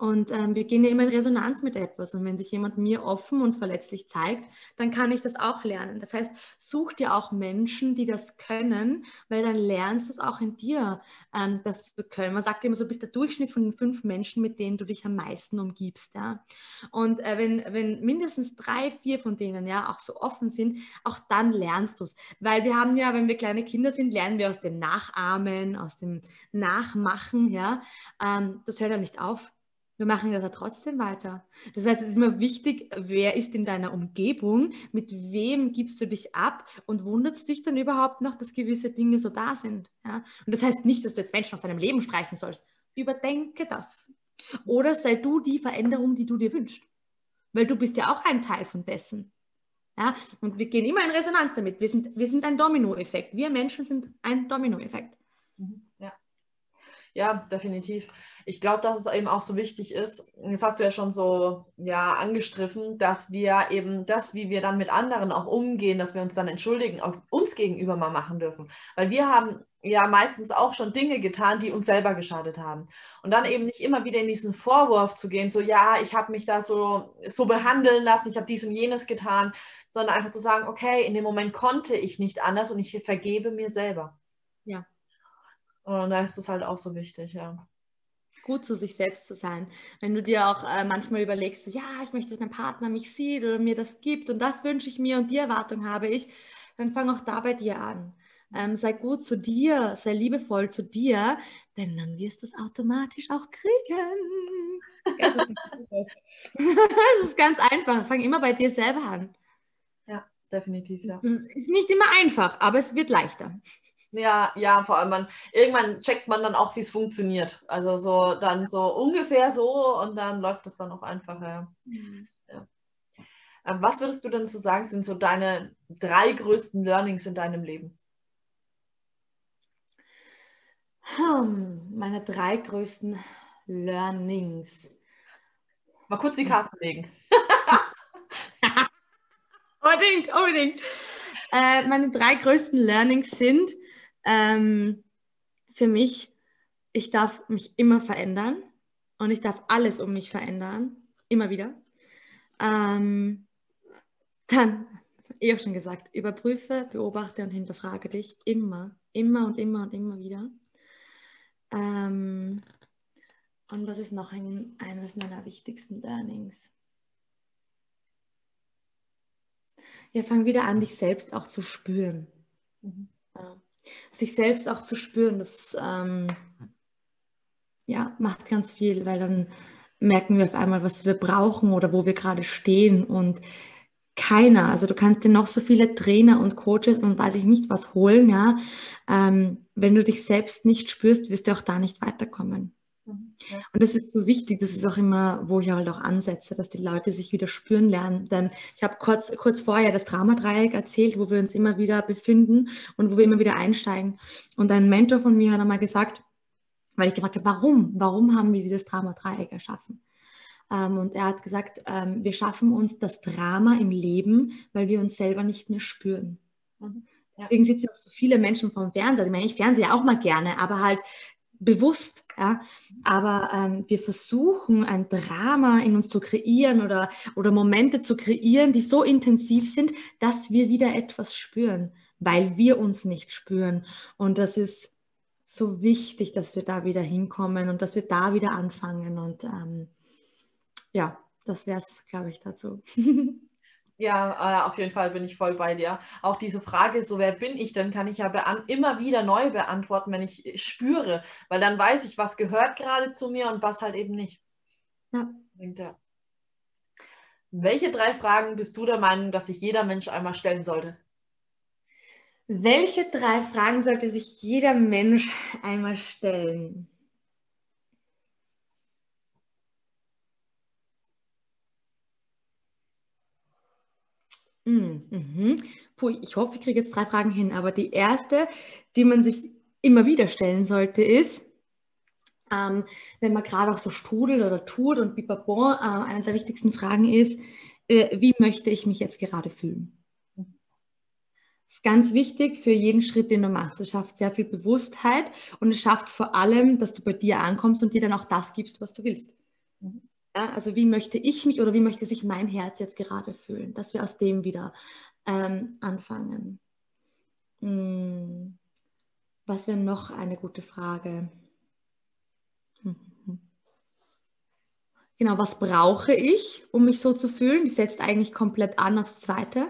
Und ähm, wir gehen ja immer in Resonanz mit etwas. Und wenn sich jemand mir offen und verletzlich zeigt, dann kann ich das auch lernen. Das heißt, such dir auch Menschen, die das können, weil dann lernst du es auch in dir, ähm, das zu können. Man sagt immer so, bist der Durchschnitt von den fünf Menschen, mit denen du dich am meisten umgibst. Ja? Und äh, wenn, wenn mindestens drei, vier von denen ja auch so offen sind, auch dann lernst du es. Weil wir haben ja, wenn wir kleine Kinder sind, lernen wir aus dem Nachahmen, aus dem Nachmachen. Ja? Ähm, das hört ja nicht auf wir machen das ja trotzdem weiter. Das heißt, es ist immer wichtig, wer ist in deiner Umgebung, mit wem gibst du dich ab und wundert dich dann überhaupt noch, dass gewisse Dinge so da sind. Ja? Und das heißt nicht, dass du jetzt Menschen aus deinem Leben streichen sollst. Überdenke das. Oder sei du die Veränderung, die du dir wünschst. Weil du bist ja auch ein Teil von dessen. Ja? Und wir gehen immer in Resonanz damit. Wir sind, wir sind ein Dominoeffekt. Wir Menschen sind ein Dominoeffekt. Mhm. Ja. Definitiv. Ich glaube, dass es eben auch so wichtig ist, das hast du ja schon so ja, angestriffen, dass wir eben das, wie wir dann mit anderen auch umgehen, dass wir uns dann entschuldigen, auch uns gegenüber mal machen dürfen. Weil wir haben ja meistens auch schon Dinge getan, die uns selber geschadet haben. Und dann eben nicht immer wieder in diesen Vorwurf zu gehen, so ja, ich habe mich da so, so behandeln lassen, ich habe dies und jenes getan, sondern einfach zu sagen, okay, in dem Moment konnte ich nicht anders und ich vergebe mir selber. Ja. Und da ist es halt auch so wichtig, ja. Gut zu sich selbst zu sein. Wenn du dir auch äh, manchmal überlegst, so, ja, ich möchte, dass mein Partner mich sieht oder mir das gibt und das wünsche ich mir und die Erwartung habe ich, dann fang auch da bei dir an. Ähm, sei gut zu dir, sei liebevoll zu dir, denn dann wirst du es automatisch auch kriegen. <laughs> das ist ganz einfach. Fang immer bei dir selber an. Ja, definitiv. Ja. Es ist nicht immer einfach, aber es wird leichter. Ja, ja, vor allem man, irgendwann checkt man dann auch, wie es funktioniert. Also so dann so ungefähr so und dann läuft das dann auch einfacher. Mhm. Ja. Ähm, was würdest du denn so sagen, sind so deine drei größten Learnings in deinem Leben? Hm, meine drei größten Learnings. Mal kurz die Karten legen. <laughs> <laughs> unbedingt, unbedingt. Äh, meine drei größten Learnings sind, ähm, für mich ich darf mich immer verändern und ich darf alles um mich verändern, immer wieder. Ähm, dann, eh auch schon gesagt, überprüfe, beobachte und hinterfrage dich immer, immer und immer und immer wieder. Ähm, und was ist noch ein, eines meiner wichtigsten Learnings? Ja, fang wieder an, dich selbst auch zu spüren. Mhm. Sich selbst auch zu spüren, das ähm, ja, macht ganz viel, weil dann merken wir auf einmal, was wir brauchen oder wo wir gerade stehen. Und keiner, also du kannst dir noch so viele Trainer und Coaches und weiß ich nicht was holen, ja. Ähm, wenn du dich selbst nicht spürst, wirst du auch da nicht weiterkommen. Und das ist so wichtig, das ist auch immer, wo ich halt auch ansetze, dass die Leute sich wieder spüren lernen. Denn ich habe kurz, kurz vorher das Dramadreieck erzählt, wo wir uns immer wieder befinden und wo wir immer wieder einsteigen. Und ein Mentor von mir hat einmal gesagt, weil ich gefragt habe, warum? Warum haben wir dieses Dramadreieck erschaffen? Ähm, und er hat gesagt, ähm, wir schaffen uns das Drama im Leben, weil wir uns selber nicht mehr spüren. Mhm. Deswegen sitzen auch so viele Menschen vom Fernseher. Also ich meine, ich fernsehe ja auch mal gerne, aber halt bewusst, ja. Aber ähm, wir versuchen, ein Drama in uns zu kreieren oder, oder Momente zu kreieren, die so intensiv sind, dass wir wieder etwas spüren, weil wir uns nicht spüren. Und das ist so wichtig, dass wir da wieder hinkommen und dass wir da wieder anfangen. Und ähm, ja, das wäre es, glaube ich, dazu. <laughs> Ja, äh, auf jeden Fall bin ich voll bei dir. Auch diese Frage, so wer bin ich, dann kann ich ja immer wieder neu beantworten, wenn ich spüre, weil dann weiß ich, was gehört gerade zu mir und was halt eben nicht. Ja. ja. Welche drei Fragen bist du der Meinung, dass sich jeder Mensch einmal stellen sollte? Welche drei Fragen sollte sich jeder Mensch einmal stellen? Mhm. Puh, ich hoffe, ich kriege jetzt drei Fragen hin, aber die erste, die man sich immer wieder stellen sollte, ist, ähm, wenn man gerade auch so strudelt oder tut und bipapon, äh, eine der wichtigsten Fragen ist, äh, wie möchte ich mich jetzt gerade fühlen? Das ist ganz wichtig für jeden Schritt, den du machst. Es schafft sehr viel Bewusstheit und es schafft vor allem, dass du bei dir ankommst und dir dann auch das gibst, was du willst. Ja, also wie möchte ich mich oder wie möchte sich mein Herz jetzt gerade fühlen, dass wir aus dem wieder ähm, anfangen. Hm. Was wäre noch eine gute Frage? Genau, was brauche ich, um mich so zu fühlen? Die setzt eigentlich komplett an aufs Zweite,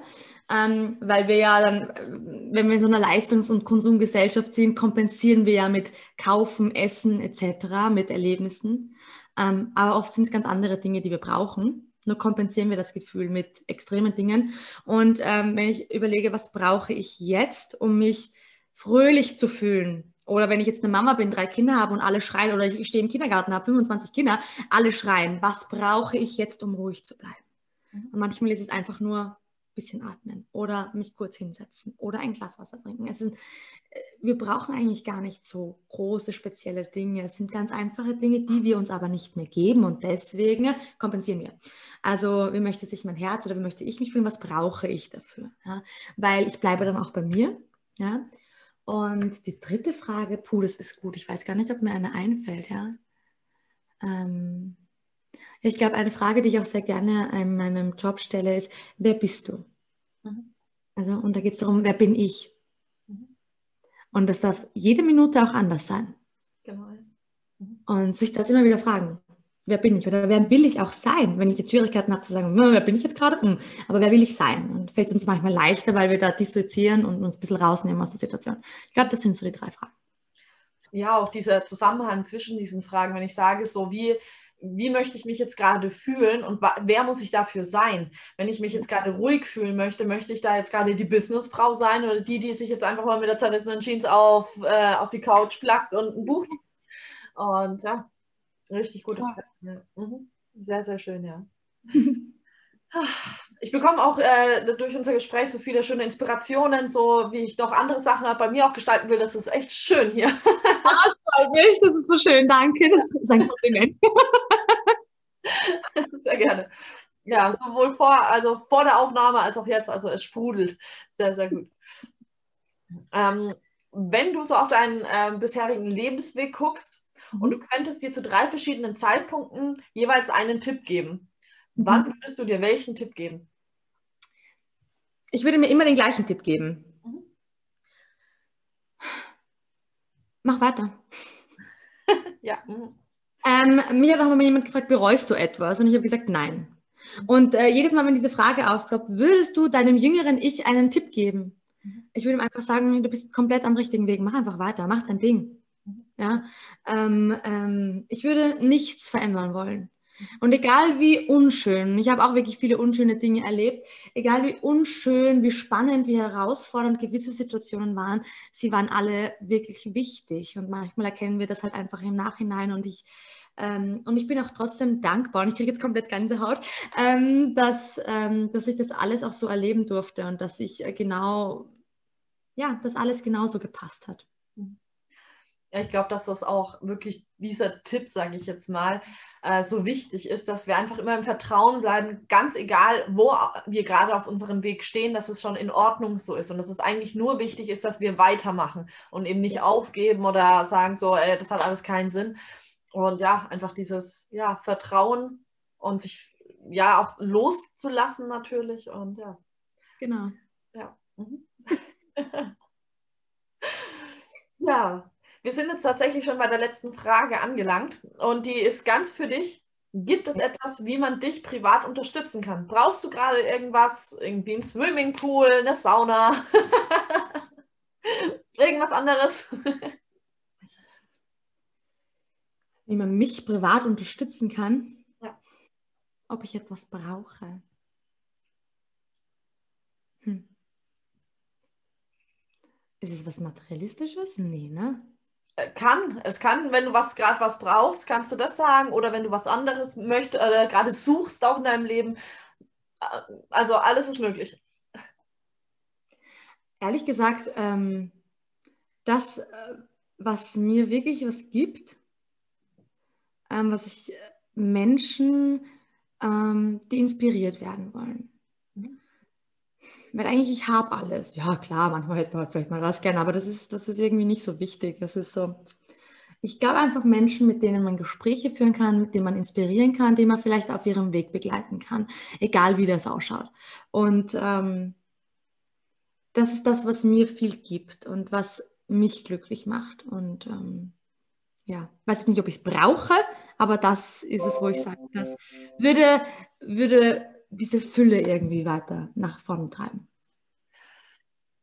ähm, weil wir ja dann, wenn wir in so einer Leistungs- und Konsumgesellschaft sind, kompensieren wir ja mit Kaufen, Essen etc., mit Erlebnissen. Ähm, aber oft sind es ganz andere Dinge, die wir brauchen. Nur kompensieren wir das Gefühl mit extremen Dingen. Und ähm, wenn ich überlege, was brauche ich jetzt, um mich fröhlich zu fühlen, oder wenn ich jetzt eine Mama bin, drei Kinder habe und alle schreien, oder ich stehe im Kindergarten, habe 25 Kinder, alle schreien, was brauche ich jetzt, um ruhig zu bleiben? Mhm. Und manchmal ist es einfach nur bisschen atmen oder mich kurz hinsetzen oder ein Glas Wasser trinken. Es sind, wir brauchen eigentlich gar nicht so große, spezielle Dinge. Es sind ganz einfache Dinge, die wir uns aber nicht mehr geben und deswegen kompensieren wir. Also, wie möchte sich mein Herz oder wie möchte ich mich fühlen? Was brauche ich dafür? Ja? Weil ich bleibe dann auch bei mir. Ja? Und die dritte Frage, puh, das ist gut. Ich weiß gar nicht, ob mir eine einfällt. Ja. Ähm, ich glaube, eine Frage, die ich auch sehr gerne in meinem Job stelle, ist, wer bist du? Mhm. Also, und da geht es darum, wer bin ich? Und das darf jede Minute auch anders sein. Genau. Mhm. Und sich das immer wieder fragen, wer bin ich oder wer will ich auch sein, wenn ich jetzt Schwierigkeiten habe zu sagen, wer bin ich jetzt gerade, hm, aber wer will ich sein? Und fällt es uns manchmal leichter, weil wir da dissoziieren und uns ein bisschen rausnehmen aus der Situation. Ich glaube, das sind so die drei Fragen. Ja, auch dieser Zusammenhang zwischen diesen Fragen, wenn ich sage, so wie wie möchte ich mich jetzt gerade fühlen und wer muss ich dafür sein? Wenn ich mich jetzt gerade ruhig fühlen möchte, möchte ich da jetzt gerade die Businessfrau sein oder die, die sich jetzt einfach mal mit der zerrissenen Jeans auf, äh, auf die Couch flackt und ein Buch liest? Und ja, richtig gute Frage. Ja. Mhm. Sehr, sehr schön, ja. <laughs> Ich bekomme auch äh, durch unser Gespräch so viele schöne Inspirationen, so wie ich noch andere Sachen bei mir auch gestalten will. Das ist echt schön hier. Freut mich, das ist so schön, danke. Das ist ein Kompliment. <laughs> Sehr gerne. Ja, sowohl vor, also vor der Aufnahme als auch jetzt. Also es sprudelt. Sehr, sehr gut. Ähm, wenn du so auf deinen äh, bisherigen Lebensweg guckst, mhm. und du könntest dir zu drei verschiedenen Zeitpunkten jeweils einen Tipp geben. Mhm. Wann würdest du dir welchen Tipp geben? Ich würde mir immer den gleichen Tipp geben. Mach weiter. <laughs> ja. Mhm. Ähm, mich hat auch mal jemand gefragt, bereust du etwas? Und ich habe gesagt, nein. Und äh, jedes Mal, wenn diese Frage aufploppt, würdest du deinem jüngeren Ich einen Tipp geben? Mhm. Ich würde ihm einfach sagen, du bist komplett am richtigen Weg. Mach einfach weiter, mach dein Ding. Mhm. Ja, ähm, ähm, ich würde nichts verändern wollen. Und egal wie unschön, ich habe auch wirklich viele unschöne Dinge erlebt, egal wie unschön, wie spannend, wie herausfordernd gewisse Situationen waren, sie waren alle wirklich wichtig. Und manchmal erkennen wir das halt einfach im Nachhinein. Und ich, ähm, und ich bin auch trotzdem dankbar, und ich kriege jetzt komplett Gänsehaut, ähm, dass, ähm, dass ich das alles auch so erleben durfte und dass ich äh, genau, ja, dass alles genauso gepasst hat. Ja, ich glaube, dass das auch wirklich dieser Tipp, sage ich jetzt mal, äh, so wichtig ist, dass wir einfach immer im Vertrauen bleiben, ganz egal, wo wir gerade auf unserem Weg stehen, dass es schon in Ordnung so ist und dass es eigentlich nur wichtig ist, dass wir weitermachen und eben nicht aufgeben oder sagen so, äh, das hat alles keinen Sinn. Und ja, einfach dieses ja, Vertrauen und sich ja auch loszulassen natürlich und ja. Genau. Ja. Mhm. <laughs> ja, wir sind jetzt tatsächlich schon bei der letzten Frage angelangt und die ist ganz für dich. Gibt es etwas, wie man dich privat unterstützen kann? Brauchst du gerade irgendwas, irgendwie ein Swimmingpool, eine Sauna, <laughs> irgendwas anderes? <laughs> wie man mich privat unterstützen kann? Ja. Ob ich etwas brauche? Hm. Ist es was Materialistisches? Nee, ne? Kann. Es kann, wenn du was gerade was brauchst, kannst du das sagen. Oder wenn du was anderes möchtest oder gerade suchst auch in deinem Leben. Äh, also alles ist möglich. Ehrlich gesagt, ähm, das, äh, was mir wirklich was gibt, ähm, was ich äh, Menschen, ähm, die inspiriert werden wollen. Weil eigentlich ich habe alles. Ja, klar, manchmal hätte man vielleicht mal was gerne, aber das ist, das ist irgendwie nicht so wichtig. Das ist so, ich glaube einfach Menschen, mit denen man Gespräche führen kann, mit denen man inspirieren kann, die man vielleicht auf ihrem Weg begleiten kann, egal wie das ausschaut. Und ähm, das ist das, was mir viel gibt und was mich glücklich macht. Und ähm, ja, weiß nicht, ob ich es brauche, aber das ist es, wo ich sage, das würde, würde diese Fülle irgendwie weiter nach vorne treiben.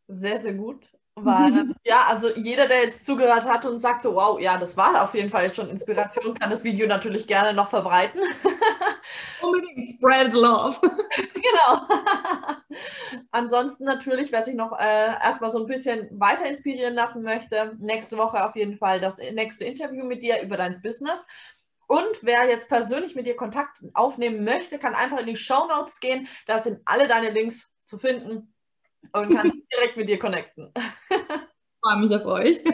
Sehr, sehr gut. Weil, <laughs> ja, also jeder, der jetzt zugehört hat und sagt so, wow, ja, das war auf jeden Fall jetzt schon Inspiration, kann das Video natürlich gerne noch verbreiten. <laughs> Unbedingt spread love. <laughs> genau. Ansonsten natürlich, wer sich noch äh, erstmal so ein bisschen weiter inspirieren lassen möchte, nächste Woche auf jeden Fall das nächste Interview mit dir über dein Business. Und wer jetzt persönlich mit dir Kontakt aufnehmen möchte, kann einfach in die Show Notes gehen. Da sind alle deine Links zu finden und kann <laughs> direkt mit dir connecten. Ich freue mich auf euch. <laughs>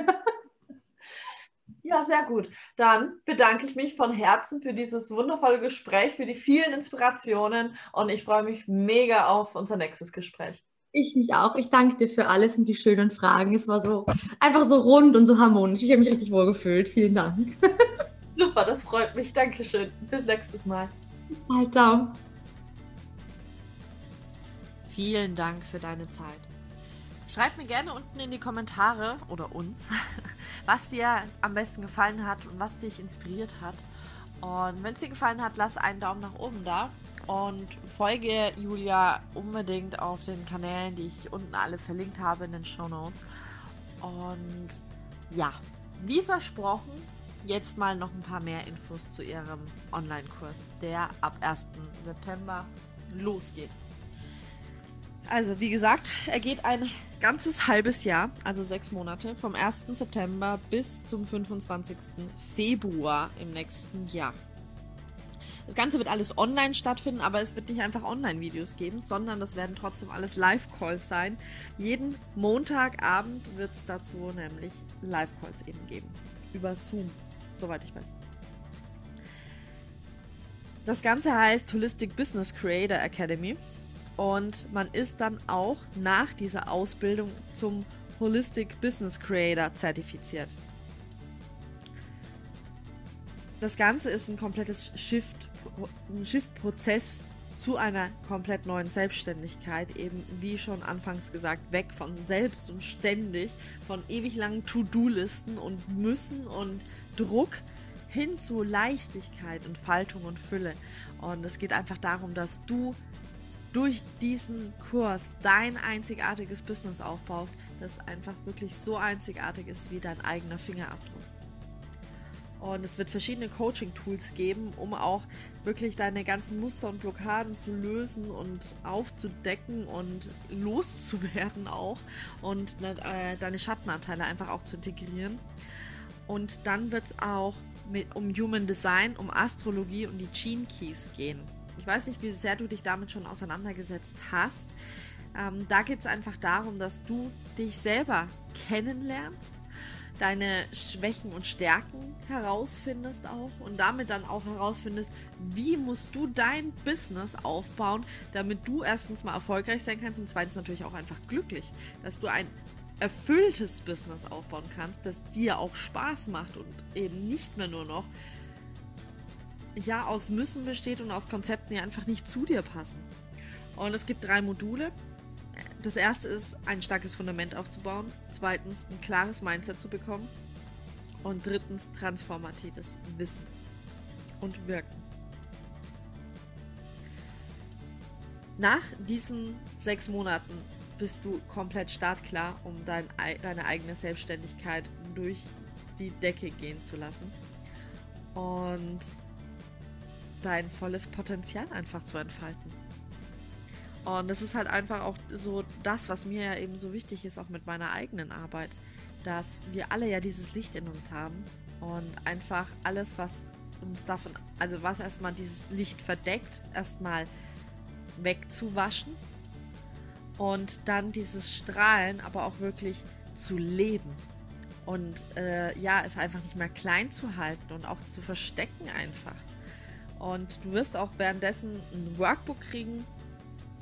Ja, sehr gut. Dann bedanke ich mich von Herzen für dieses wundervolle Gespräch, für die vielen Inspirationen und ich freue mich mega auf unser nächstes Gespräch. Ich mich auch. Ich danke dir für alles und die schönen Fragen. Es war so einfach so rund und so harmonisch. Ich habe mich richtig wohl gefühlt. Vielen Dank. <laughs> Super, das freut mich. Dankeschön. Bis nächstes Mal. Bis bald. Ciao. Vielen Dank für deine Zeit. Schreib mir gerne unten in die Kommentare oder uns, <laughs> was dir am besten gefallen hat und was dich inspiriert hat. Und wenn es dir gefallen hat, lass einen Daumen nach oben da und folge Julia unbedingt auf den Kanälen, die ich unten alle verlinkt habe in den Show Notes. Und ja, wie versprochen, jetzt mal noch ein paar mehr Infos zu ihrem Online-Kurs, der ab 1. September losgeht. Also, wie gesagt, er geht ein ganzes halbes Jahr, also sechs Monate, vom 1. September bis zum 25. Februar im nächsten Jahr. Das Ganze wird alles online stattfinden, aber es wird nicht einfach Online-Videos geben, sondern das werden trotzdem alles Live-Calls sein. Jeden Montagabend wird es dazu nämlich Live-Calls eben geben. Über Zoom soweit ich weiß. Das Ganze heißt Holistic Business Creator Academy und man ist dann auch nach dieser Ausbildung zum Holistic Business Creator zertifiziert. das Ganze ist ein komplettes Shift, ein Shift-Prozess zu einer komplett neuen Selbstständigkeit, eben wie schon anfangs gesagt, weg von selbst und ständig, von ewig langen To-Do-Listen und Müssen und Druck hin zu Leichtigkeit und Faltung und Fülle. Und es geht einfach darum, dass du durch diesen Kurs dein einzigartiges Business aufbaust, das einfach wirklich so einzigartig ist wie dein eigener Fingerabdruck. Und es wird verschiedene Coaching-Tools geben, um auch wirklich deine ganzen Muster und Blockaden zu lösen und aufzudecken und loszuwerden auch und äh, deine Schattenanteile einfach auch zu integrieren. Und dann wird es auch mit, um Human Design, um Astrologie und die Gene Keys gehen. Ich weiß nicht, wie sehr du dich damit schon auseinandergesetzt hast. Ähm, da geht es einfach darum, dass du dich selber kennenlernst deine Schwächen und Stärken herausfindest auch und damit dann auch herausfindest, wie musst du dein Business aufbauen, damit du erstens mal erfolgreich sein kannst und zweitens natürlich auch einfach glücklich, dass du ein erfülltes Business aufbauen kannst, das dir auch Spaß macht und eben nicht mehr nur noch ja aus Müssen besteht und aus Konzepten, die einfach nicht zu dir passen. Und es gibt drei Module das erste ist, ein starkes Fundament aufzubauen. Zweitens, ein klares Mindset zu bekommen. Und drittens, transformatives Wissen und Wirken. Nach diesen sechs Monaten bist du komplett startklar, um dein, deine eigene Selbstständigkeit durch die Decke gehen zu lassen. Und dein volles Potenzial einfach zu entfalten. Und das ist halt einfach auch so das, was mir ja eben so wichtig ist, auch mit meiner eigenen Arbeit, dass wir alle ja dieses Licht in uns haben und einfach alles, was uns davon, also was erstmal dieses Licht verdeckt, erstmal wegzuwaschen und dann dieses Strahlen aber auch wirklich zu leben. Und äh, ja, es einfach nicht mehr klein zu halten und auch zu verstecken einfach. Und du wirst auch währenddessen ein Workbook kriegen,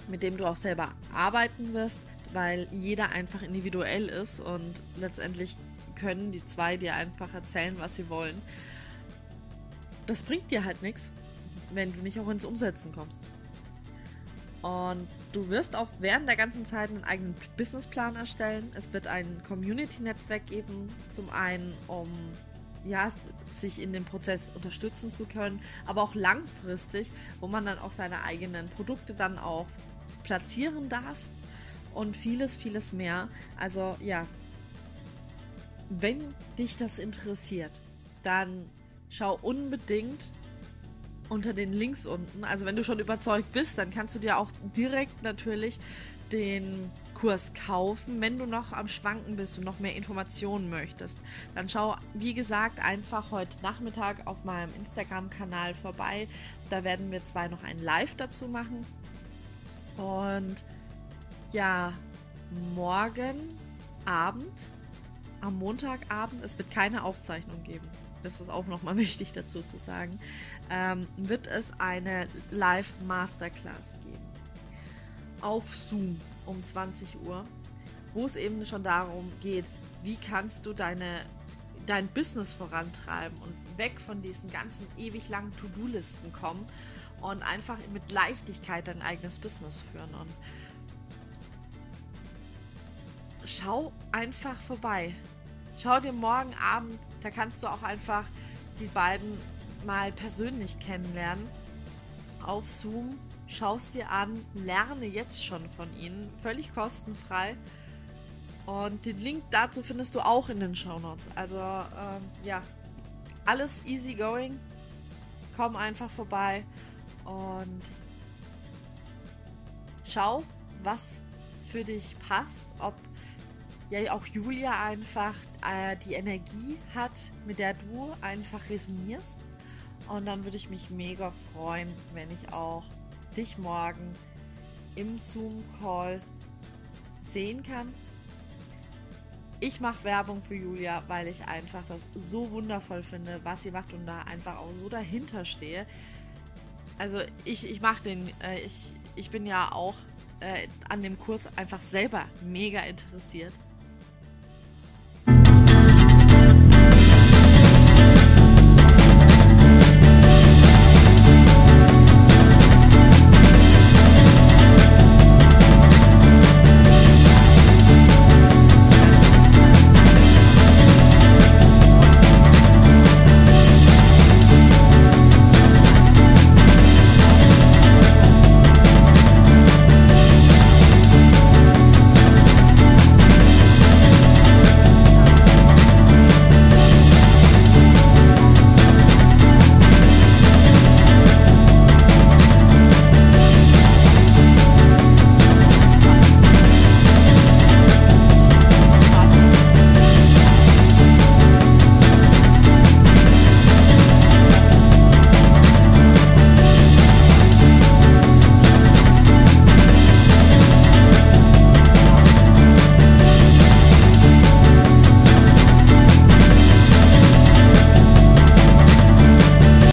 mit dem du auch selber arbeiten wirst, weil jeder einfach individuell ist und letztendlich können die zwei dir einfach erzählen, was sie wollen. Das bringt dir halt nichts, wenn du nicht auch ins Umsetzen kommst. Und du wirst auch während der ganzen Zeit einen eigenen Businessplan erstellen. Es wird ein Community-Netzwerk geben, zum einen, um ja, sich in dem Prozess unterstützen zu können, aber auch langfristig, wo man dann auch seine eigenen Produkte dann auch platzieren darf und vieles, vieles mehr. Also ja, wenn dich das interessiert, dann schau unbedingt unter den Links unten. Also wenn du schon überzeugt bist, dann kannst du dir auch direkt natürlich den Kurs kaufen. Wenn du noch am Schwanken bist und noch mehr Informationen möchtest, dann schau, wie gesagt, einfach heute Nachmittag auf meinem Instagram-Kanal vorbei. Da werden wir zwei noch ein Live dazu machen. Und ja, morgen Abend, am Montagabend, es wird keine Aufzeichnung geben. Das ist auch nochmal <laughs> wichtig dazu zu sagen. Ähm, wird es eine Live-Masterclass geben. Auf Zoom um 20 Uhr, wo es eben schon darum geht, wie kannst du deine, dein Business vorantreiben und weg von diesen ganzen ewig langen To-Do-Listen kommen und einfach mit Leichtigkeit dein eigenes Business führen. Und schau einfach vorbei. Schau dir morgen Abend, da kannst du auch einfach die beiden mal persönlich kennenlernen. Auf Zoom, schaust dir an, lerne jetzt schon von ihnen, völlig kostenfrei. Und den Link dazu findest du auch in den Show Notes. Also ähm, ja, alles easy going. Komm einfach vorbei und schau, was für dich passt, ob ja auch Julia einfach äh, die Energie hat, mit der du einfach resonierst. Und dann würde ich mich mega freuen, wenn ich auch dich morgen im Zoom-Call sehen kann. Ich mache Werbung für Julia, weil ich einfach das so wundervoll finde, was sie macht und da einfach auch so dahinter stehe. Also ich, ich mache den, äh, ich, ich bin ja auch äh, an dem Kurs einfach selber mega interessiert